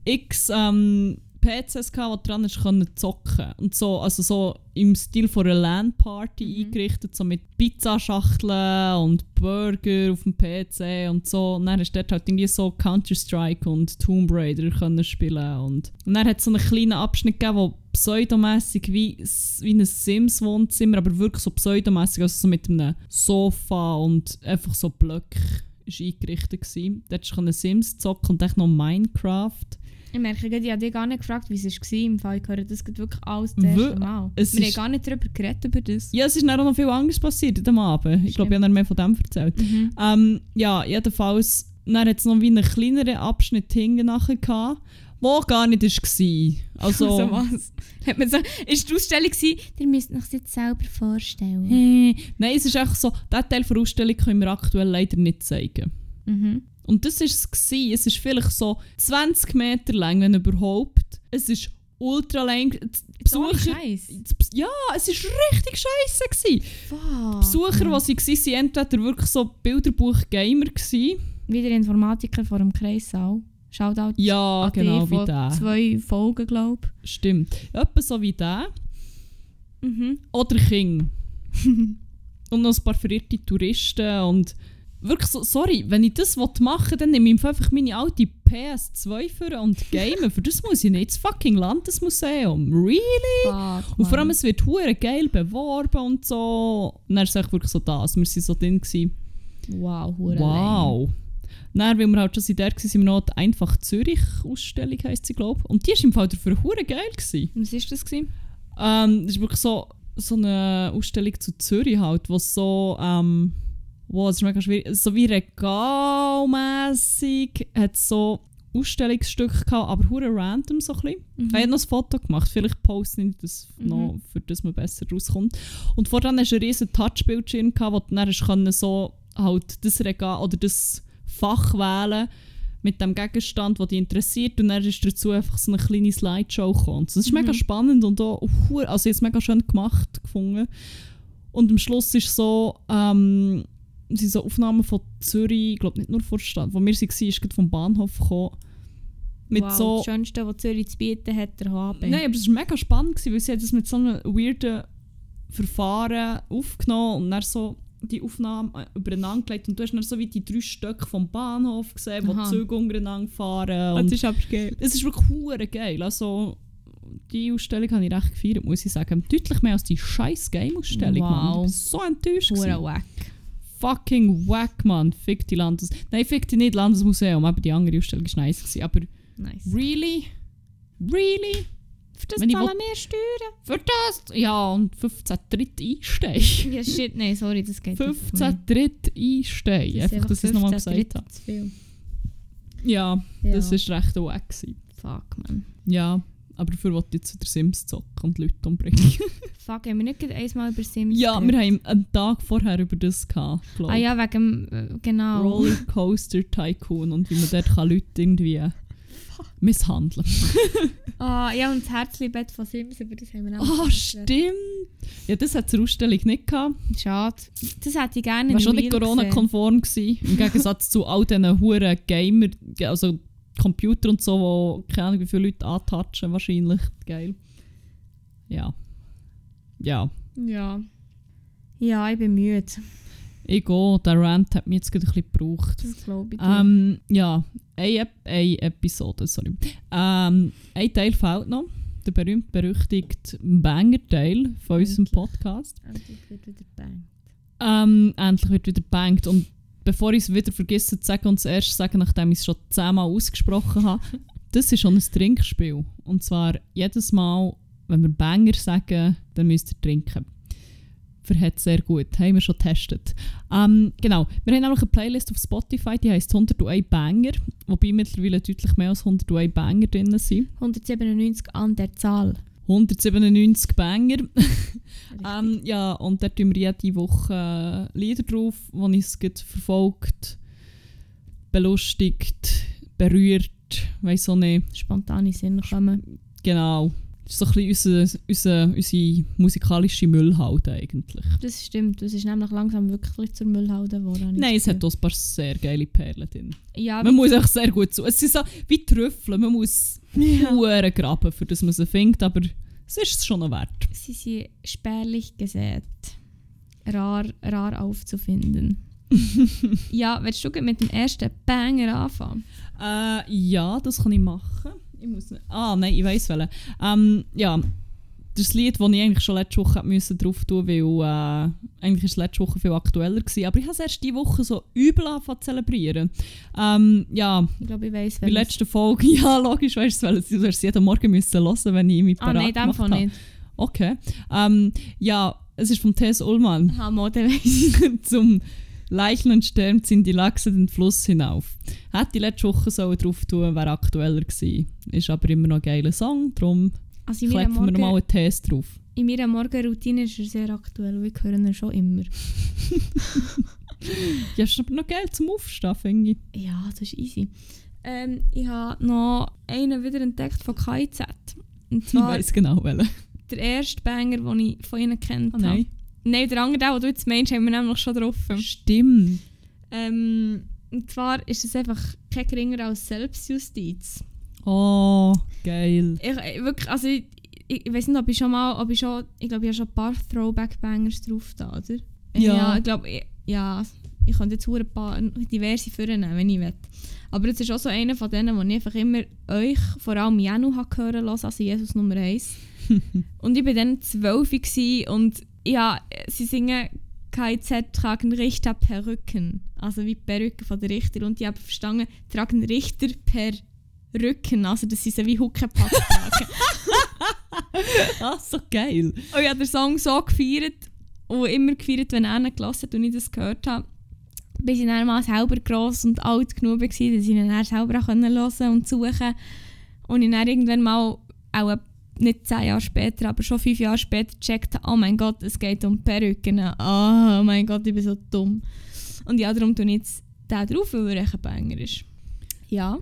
x ähm, PCs gehabt, wo dran können zocken und so, also so im Stil von einer LAN-Party Mhm. eingerichtet, so mit Pizzaschachteln und Burger auf dem PC und so. Und dann hast du dort halt irgendwie so Counter-Strike und Tomb Raider können spielen und, und dann hat es so einen kleinen Abschnitt gegeben, wo pseudomässig wie, wie ein Sims-Wohnzimmer, aber wirklich so pseudomässig, also so mit einem Sofa und einfach so Blöcke ist eingerichtet gewesen. Dort konnte Sims zocken und echt noch Minecraft. Ich merke, ich habe dich gar nicht gefragt, wie es war im Fall. Ich höre das gerade wirklich alles das erste Mal. es Wir haben gar nicht darüber geredet, über das. Ja, es ist dann auch noch viel anderes passiert am Abend. Ich glaube, ich habe dann mehr von dem erzählt. Mhm. Ähm, ja, jedenfalls, dann hat es noch wie einen kleineren Abschnitt hinten nachher gehabt, wo gar nicht war. Also, [LAUGHS] so was. Hat man so, ist die Ausstellung gewesen, ihr müsst euch das jetzt selber vorstellen. Hey. Nein, es ist einfach so, diesen Teil der Ausstellung können wir aktuell leider nicht zeigen. Mhm. Und das war es. Gewesen. Es ist vielleicht so 20 Meter lang, wenn überhaupt. Es ist ultra lang. Die So Besucher, Scheiß. ja, es war richtig scheiße. Gewesen. Fuck. Besucher, man. die sie waren, entweder wirklich so Bilderbuch-Gamer. Wieder Informatiker vor dem Kreissaal. Shoutout Ja, genau, wie der. zwei Folgen, glaube Stimmt. Etwa so wie der. ich. Mhm. Oder King. [LAUGHS] und noch ein paar verirrte Touristen und wirklich so, sorry, wenn ich das machen will, dann nehme ich einfach meine alte PS2 für und game. für das muss ich nicht ins fucking Landesmuseum. Really? Fuck, Und vor allem, es wird hure geil beworben und so. Und dann ist es wirklich so das. Wir waren so drin. Gewesen. Wow, hure Wow. Dann, weil wir halt schon da waren, sind wir noch die Einfach Zürich-Ausstellung, heisst sie, glaube ich. Und die war im Fall dafür hure geil. Gewesen. Was war das? Gewesen? Ähm, das ist wirklich so, so eine Ausstellung zu Zürich halt, wo so, ähm, wow, es ist mega schwierig, so wie regalmässig hat so Ausstellungsstücke gehabt, aber hure random so ein bisschen. Mhm. Ich habe noch ein Foto gemacht, vielleicht poste ich das Mhm. noch, für das man besser rauskommt. Und vorher hast du einen riesen Touchbildschirm gehabt, wo du dann können so halt das Regal oder das Fach wählen mit dem Gegenstand, der dich interessiert und dann ist dazu einfach so eine kleine Slideshow gekommen. Das ist mega Mhm. spannend und auch also jetzt mega schön gemacht gefunden. Und am Schluss ist so, ähm, sind so Aufnahmen von Zürich, ich glaube nicht nur vor der Stadt, wo wir waren, ist gerade vom Bahnhof gekommen. Mit wow, so Das Schönste, was Zürich zu bieten hat, der HB. Nein, aber es war mega spannend, gewesen, weil sie hat das mit so einem weirden Verfahren aufgenommen und dann so die Aufnahme äh, übereinander gelegt und du hast dann so wie die drei Stücke vom Bahnhof gesehen, wo Aha. die Züge untereinander fahren. das Und ist aber geil. es ist wirklich hure geil. Also, die Ausstellung habe ich recht gefeiert, muss ich sagen. Deutlich mehr als die scheiß Game-Ausstellung, Mann. Ich Wow. war so enttäuscht. Hure wack. Fucking wack, Mann. Fick die Landes... Nein, fick die nicht Landesmuseum, aber die andere Ausstellung war nice. Gewesen. Aber Nice. really? Really? Für das Wenn zahlen wir Steuern. Für das? Ja, und 15 Dritt einstehen. Ja, shit, nein, sorry, das geht 15 Dritt einstehen. Das ist Einfach, dass ich es nochmal gesagt habe. Ja, Ja. das war recht wack. Fuck, man. Ja, aber dafür wollte ich jetzt wieder Sims zocken und Leute umbringen. [LAUGHS] Fuck, haben wir nicht gerade einmal über Sims ja, wir geredet? haben einen Tag vorher über das gehabt, glaube Ah ja, wegen dem, äh, genau. Rollercoaster Tycoon und wie man dort kann Leute irgendwie misshandeln [LAUGHS] Ah, ja, und das Herzli-Bett von Sims, über das haben wir auch Ah, geredet. stimmt! Ja, das hat zur Ausstellung nicht gehabt. Schade. Das hätte ich gerne in War schon nicht. Corona-konform gewesen. Im Gegensatz zu all diesen huren Gamer, also Computer und so, wo keine Ahnung wie viele Leute antatschen wahrscheinlich. Geil. Ja. Ja. Ja. Ja, ich bin müde. Ich gehe, der Rant hat mich jetzt gerade ein bisschen gebraucht. Das glaube ich. Ähm, ja, eine, eine Episode, sorry. Ähm, ein Teil fehlt noch. Der berühmt-berüchtigte Banger-Teil von unserem. Podcast. Endlich wird wieder bang. Ähm, endlich wird wieder gebankt. Und bevor ich es wieder vergesse zu sagen und es erst sagen, nachdem ich es schon zehnmal ausgesprochen habe, das ist schon ein Trinkspiel. Und zwar jedes Mal, wenn wir Banger sagen, dann müsst ihr trinken. Verhält sehr gut, haben wir schon getestet. Ähm, genau, wir haben nämlich eine Playlist auf Spotify, die heisst 101 Banger, wobei mittlerweile deutlich mehr als 101 Banger drin sind. 197 an der Zahl. 197 Banger. [LAUGHS] Ähm, ja, und da tun wir jede Woche äh, Lieder drauf, die uns verfolgt, belustigt, berührt, weiss auch nicht. Spontane Sinn kommen. Genau. Das ist so ein bisschen unser, unser, unsere musikalische Müllhalde eigentlich. Das stimmt. Das ist nämlich langsam wirklich zur Müllhalde geworden. Nein, es hat auch ein paar sehr geile Perlen drin. Ja, Man muss auch sehr gut zu. Es sind so wie Trüffel, man muss Ja. Graben, für das man sie findet, aber es ist es schon noch wert. sie sind spärlich gesät. Rar, rar aufzufinden. [LAUGHS] ja, willst du mit dem ersten Banger anfangen? Äh, ja, das kann ich machen. Ich muss nicht- ah, nein, ich weiss welchen. Ähm, ja, das Lied, das ich eigentlich schon letzte Woche müssen drauf tun weil äh, eigentlich es letzte Woche viel aktueller. Gewesen, aber ich habe es erst diese Woche so übel angefangen zu zelebrieren. Ähm, ja, Ich glaube, ich weiss, bei der letzten Folge, [LAUGHS] ja logisch, weißt du, es, weil du hast es jeden Morgen müssen hören, wenn ich mich Ah, nein, parat Fall gemacht habe. nicht. Okay. Ähm, ja, es ist vom Tess Ullmann. Aha, Mode weiss. [LAUGHS] zum Leichen und Stern ziehen die Lachse den Fluss hinauf. Hätte die letzte Woche so drauf tun, wäre aktueller gewesen. Ist aber immer noch ein geiler Song, darum Also kleppen wir nochmal Morgen, einen Test drauf. in meiner Morgenroutine ist er sehr aktuell. Wir hören ihn schon immer. [LAUGHS] Ja, ist aber noch geil zum Aufstehen, finde ich. Ja, das ist easy. Ähm, ich habe noch einen wieder entdeckt von KIZ. Und Ich zwar weiss genau welchen. der erste Banger, den ich von ihnen kennt Oh nein. Nein, der andere, den du jetzt meinst, haben wir nämlich schon drauf. Stimmt. Ähm, und zwar ist es einfach kein geringer als Selbstjustiz. Oh, geil. Ich, ich- wirklich, also ich, ich, ich weiß nicht, ob ich schon mal, ob ich schon, ich glaube, ich habe schon ein paar Throwback-Bangers drauf da, oder? Ja. ich glaube, ja, ich könnte jetzt ein paar diverse vornehmen, wenn ich will. Aber es ist auch so einer von denen, wo ich einfach immer euch, vor allem Janu, hören lassen, also Jesus Nummer 1. [LAUGHS] und ich war dann 12 gewesen und ja, sie singen KZ tragen Richter Perücken. Also wie die Perücke von der Richter. Und ich habe verstanden, tragen Richter per Rücken. Also dass sie so wie Huckepack tragen. [LAUGHS] Ah, so geil. und ich habe den Song so gefeiert und immer gefeiert, wenn einer gelassen hat und ich das gehört habe. Bis ich dann mal selber gross und alt genug war, dass ich ihn dann selber auch hören konnte und suchen Und ich dann irgendwann mal, auch nicht zehn Jahre später, aber schon fünf Jahre später gecheckt habe, oh mein Gott, es geht um Perücken. Oh mein Gott, ich bin so dumm. Und ja, darum tue ich jetzt den drauf, weil er ein Banger ist. Ja.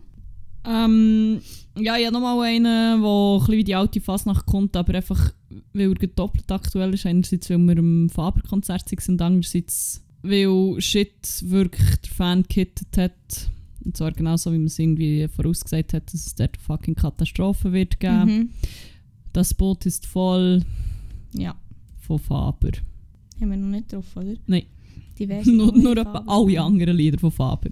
Ähm, ja, ich habe nochmal einen, der ein bisschen wie die alte Fasnacht kommt, aber einfach, weil er doppelt aktuell ist. Einerseits, weil wir am Faber-Konzert sind und andererseits, weil Shit wirklich der Fan gekittet hat. Und zwar genauso, wie man es irgendwie vorausgesagt hat, dass es dort eine fucking Katastrophe wird geben. Mhm. Das Boot ist voll Ja. von Faber. Haben wir noch nicht drauf, oder? Nein. Diverse [LAUGHS] nur andere nur etwa Farben. alle anderen Lieder von Faber.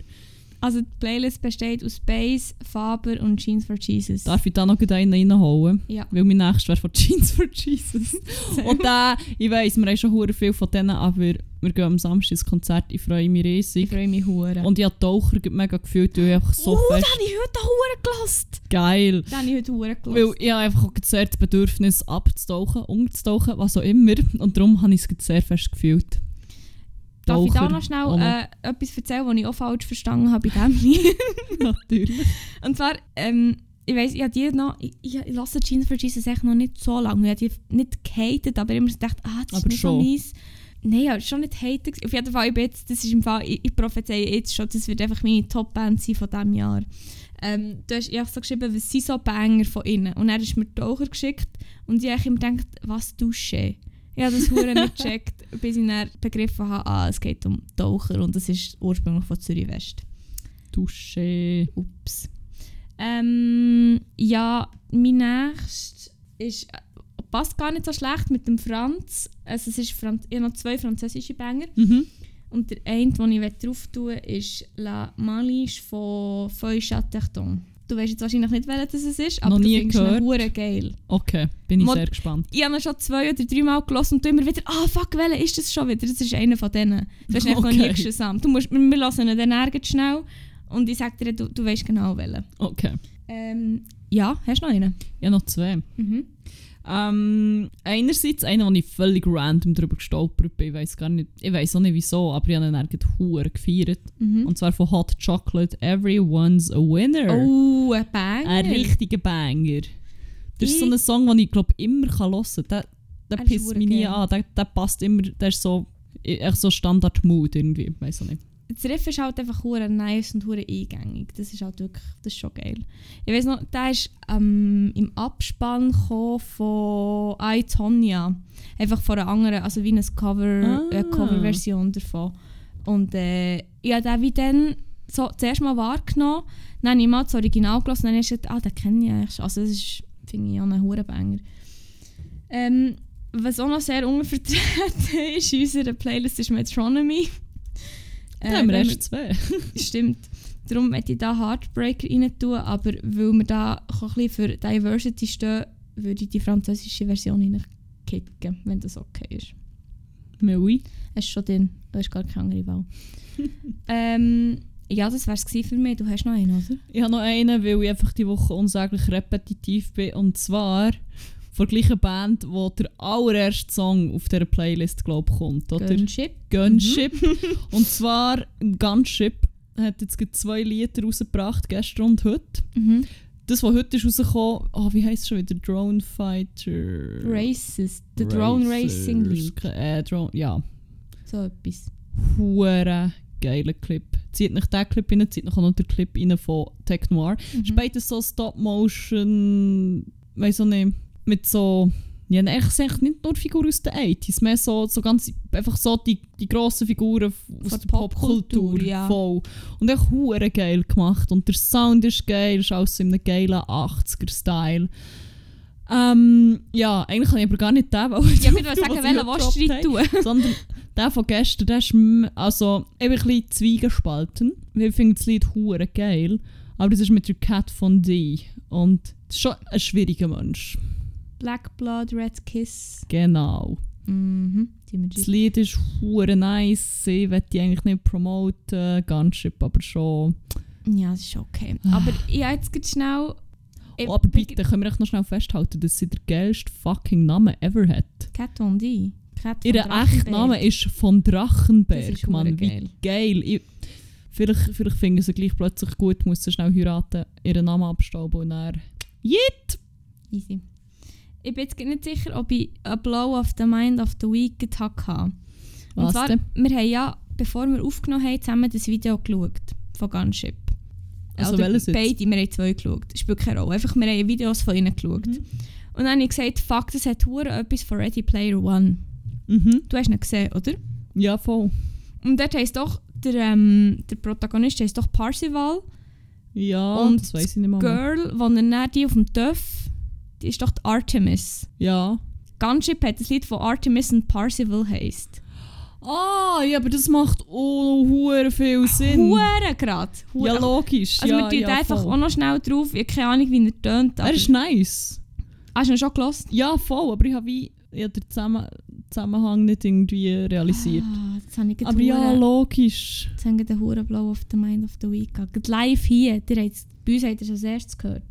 Also die Playlist besteht aus Bass, Faber und Jeans for Jesus. Darf ich da noch einen reinholen? Ja. Weil mein nächstes wäre von [LAUGHS] Jeans for Jesus. [LAUGHS] Und da, ich weiss, wir haben schon hure viel von denen, aber wir gehen am Samstag ins Konzert. Ich freue mich ich riesig. freue mich hure. Und ich habe Taucher mega gefühlt, weil ich einfach so oh, fest den habe ich heute hure gelost. geil. Den habe ich heute hure Weil gelost. ich habe einfach auch sehr das Bedürfnis abzutauchen, umzutauchen, was auch immer. Und darum habe ich es sehr fest gefühlt. Darf ich da noch schnell äh, etwas erzählen, was ich auch falsch verstanden habe bei diesem Lied? [LAUGHS] [LAUGHS] Natürlich. Und zwar, ähm, ich weiss, ich habe die noch, ich, ich, ich lasse Jeans for Jesus echt noch nicht so lange. Ich habe die nicht gehatet, aber immer gedacht, ah, das ist Aber nicht schon. so meins. Nein, ja, schon nicht haten. Auf jeden Fall, ich bin jetzt, das ist im Fall, ich, ich prophezeie jetzt schon, das wird einfach meine Top-Band sein von diesem Jahr. Ähm, du hast ich so geschrieben, was sind so Banger von innen? Und er ist mir die Taucher geschickt und ich habe immer gedacht, was Dusche? Ich habe das hure nicht gecheckt, [LAUGHS] bis ich dann begriffen habe, ah, es geht um Taucher und das ist ursprünglich von Zürich West. Dusche. Ups. Ähm, ja, mein nächstes ist, äh, passt gar nicht so schlecht mit dem Franz. Also es ist Franz ich habe noch zwei französische Banger. Mhm. Und der eine, den ich drauf tun will, ist La Maliche von Feuille Chatterton. Du weißt jetzt wahrscheinlich nicht, welches es ist, aber Noch nie du findest gehört. geil. Okay, bin ich Mod- sehr gespannt. Ich habe ihn schon zwei oder drei Mal gelesen und du immer wieder, ah fuck, welcher ist das schon wieder? Das ist einer von denen. Du hast einfach noch nie Okay. gesamt. Du musst, wir lassen ihn dann nirgends schnell und ich sage dir, du, du weißt genau welchen. Okay. Ähm, ja, hast du noch einen? Ja, noch zwei. Mhm. Ähm, einerseits einer, wo ich völlig random darüber gestolpert bin. Ich weiß gar nicht, ich weiß auch nicht wieso, aber ich habe ihn irgendwie hure gefeiert. Mhm. Und zwar von Hot Chocolate, Everyone's a Winner. Oh, ein Banger. Ein richtiger Banger. Das ist so Ich- ein Song, den ich glaube immer kann hören kann. Der, der Er pisst mich nie an. Der, der passt immer, der ist so, echt so Standard-Mood irgendwie. Weiß auch nicht. Das Riff ist halt einfach hure nice und hure eingängig. Das ist halt wirklich, das ist schon geil. Ich weiß noch, der ist ähm, im Abspann von I, Tonya. Einfach von einer anderen, also wie eine Cover, Ah. äh, Coverversion davon. Und äh, ich habe den wie dann so zuerst mal wahrgenommen, dann habe ich mal das Original gelassen und dann ist ah, den kenne ich eigentlich. Also das ist, finde ich, auch ein Hurenbanger. Ähm, was auch noch sehr unvertreten [LAUGHS] ist in unserer Playlist, ist Metronomy. Da haben wir erst zwei. [LAUGHS] Stimmt. Darum möchte ich da Heartbreaker rein tun, aber weil wir da ein bisschen für Diversity stehen, würde ich die französische Version reinkicken, wenn das okay ist. Mais oui. Es ist schon drin, da ist gar keine andere Wahl. [LAUGHS] ähm, ja, das wäre es für mich. Du hast noch einen, oder? Ich habe noch einen, weil ich einfach die Woche unsäglich repetitiv bin. Und zwar von der gleichen Band, wo der allererste Song auf dieser Playlist glaub, kommt. Oder? Gunship. Gunship. [LAUGHS] Und zwar Gunship hat jetzt zwei Lieder rausgebracht, gestern und heute. Mhm. Das, was heute ist rausgekommen, oh, wie heisst es schon wieder? Drone Fighter. Racist. The Drone Racing. League. Äh, Drone, ja. So etwas. Hure geiler Clip. Zieht nicht den Clip rein, zieht noch den Clip rein von Tech Noir. Mhm. Ist beides so Stop-Motion, weiß auch nicht, mit so... Ja, eigentlich nicht nur Figuren aus den 80s, mehr so, so ganz, einfach so die, die grossen Figuren aus Von der Popkultur, Popkultur. ja. Voll. Und echt hure geil gemacht. Und der Sound ist geil, ist alles so in einem geilen 80er-Style. Ähm, ja, eigentlich kann ich aber gar nicht den, weil Ja, ich würde [LAUGHS] sagen, welchen willst du rein tun? sondern der von gestern, der ist also eben ein bisschen zwiegespalten. Wir finden das Lied hure geil, aber das ist mit der Cat von D. Und das ist schon ein schwieriger Mensch. Black Blood, Red Kiss. Genau. Mhm. Das Lied ist hure nice. Ich will die eigentlich nicht promoten, Gunship aber schon. Ja, das ist okay. Aber ich habe jetzt ganz schnell... Oh, aber bitte, können wir noch schnell festhalten, dass sie der geilste fucking Name ever hat. Cat Von D. Cat von Ihr echter Name ist von Drachenberg, ist Mann. Wie geil. geil. Ich, vielleicht, vielleicht finden sie gleich plötzlich gut, muss sie schnell heiraten, ihren Namen abstauben und dann... Jit! Easy. Ich bin jetzt nicht sicher, ob ich a Blow of the Mind of the Week gehabt habe. Und Was zwar, denn? wir haben ja, bevor wir aufgenommen haben, zusammen das Video geschaut von Gunship. Also Oder welches jetzt? Beide, wir haben zwei geschaut. Das spielt keine Rolle. Einfach, wir haben Videos von ihnen geschaut. Mhm. Und dann habe ich gesagt, fuck, das hat hure etwas von Ready Player One. Mhm. Du hast ihn gesehen, oder? Ja, voll. Und dort heisst doch, der, ähm, der Protagonist heisst doch Parzival. Ja, Und das weiß ich nicht mal. Girl, die er dann die auf dem Töff, ist doch die Artemis. Ja. Gunship hat das Lied von Artemis und Parzival heisst. Ah, ja, aber das macht auch hure viel Sinn. Hure grad. Hure. Ja, logisch. also ja, wir tun ja, einfach voll. auch noch schnell drauf. Ich habe keine Ahnung, wie er tönt. Er ist nice. Hast du ihn schon gelost? Ja, voll, aber ich habe wie ich hab den Zusammen Zusammenhang nicht irgendwie realisiert. Ah, das habe ich gerade aber ja, logisch. Jetzt haben wir den Huren Blow of the Mind of the Week gehabt. Gerade Live hier. Bei uns habt ihr es als erstes gehört.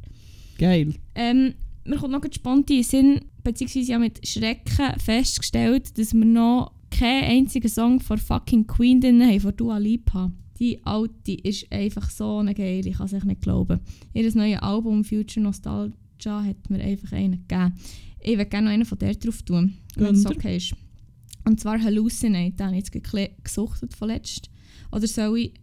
Geil. Ähm, mir kommt noch spontan in Sinn, beziehungsweise ja mit Schrecken festgestellt, dass wir noch keinen einzigen Song von fucking Queen drin haben, von Dua Lipa. Die alte ist einfach so eine geil, ich kann es echt nicht glauben. Ihr neues Album Future Nostalgia hat mir einfach einen gegeben. Ich würde gerne noch einen von der drauf tun, wenn es okay ist. Und zwar Hallucinate, den habe ich jetzt gesuchtet von letzt. Oder soll ich...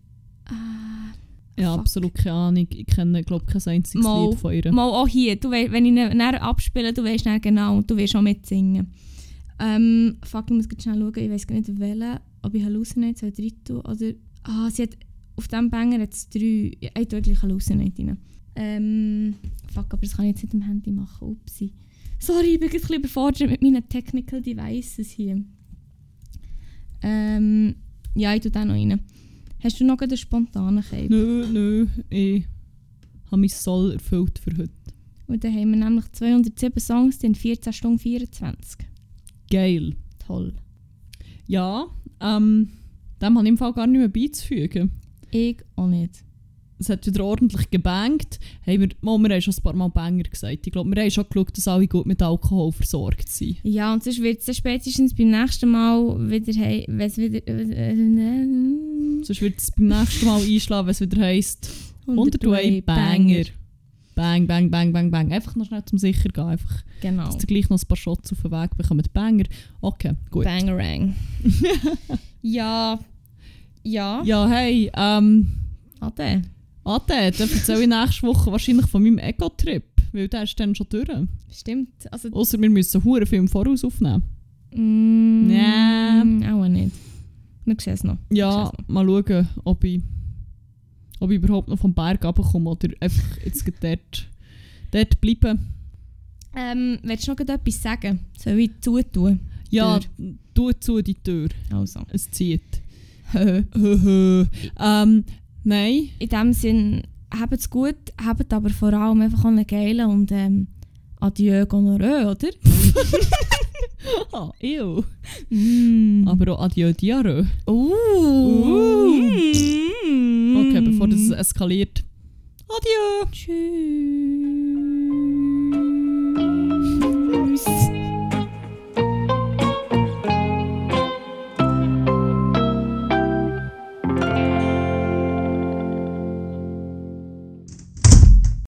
Äh, Ja, Fuck. absolut keine Ahnung. Ich kenne, glaube kein einziges Mal- Lied von ihr. Mal auch hier, du wei- wenn ich ihn näher abspiele, du weißt dann genau und du wirst auch mitsingen. Ähm, fuck, ich muss grad schnell schauen, ich weiß gar nicht welchen, ob ich Hallucinate rein tun oder... Ah, sie hat... Auf diesem Banger hat es drei... Ich tue gleich Hallucinate rein. Ähm, fuck, aber das kann ich jetzt nicht am Handy machen, upsi. Sorry, ich bin gerade ein bisschen überfordert mit meinen Technical Devices hier. Ähm, Ja, ich tue den noch rein. Hast du noch einen spontanen Cape? Nö, nö, ich habe mein Soll erfüllt für heute. Und dann haben wir nämlich 207 Songs in 14 Stunden 24. Geil. Toll. Ja, ähm, dem habe ich im Fall gar nicht mehr beizufügen. Ich auch nicht. Es hat wieder ordentlich gebangt. Hey, wir, wir haben schon ein paar Mal Banger gesagt. Ich glaube, wir haben schon geschaut, dass alle gut mit Alkohol versorgt sind. Ja, und sonst wird es spätestens beim nächsten Mal wieder, hey, wieder... Äh, Sonst wird es beim nächsten Mal einschlagen, wenn es wieder heisst 101 Banger. Bang, bang, bang, bang, bang. Einfach noch schnell zum sicher gehen. Einfach, Genau. dass ihr gleich noch ein paar Shots auf den Weg bekommt. Banger. Okay, gut. Bangerang. [LAUGHS] ja. Ja. Ja, hey, ähm, Ade. Ade, dann erzähle ich nächste Woche wahrscheinlich von meinem Ego-Trip. Weil der ist dann schon durch. Stimmt. Also, Außer wir müssen einen Film voraus aufnehmen. mm, Nee. Auch nicht. Wir sehen es noch. Ja, Scheiße. mal schauen, ob ich, ob ich überhaupt noch vom Berg runterkomme oder einfach jetzt dort, dort bleiben. Ähm, willst du noch etwas sagen? Soll ich zutun? Ja, tu zu die Tür. Also. Es zieht. [LAUGHS] Ähm, nein. In dem Sinn, habt es gut, habt aber vor allem einfach einen geilen und ähm, Adieu Gonorrhoe, oder? [LAUGHS] Ah, ew. Mm. Aber auch Adieu Diarrhoe. Uh. Okay, bevor das eskaliert. Adieu. Tschüss.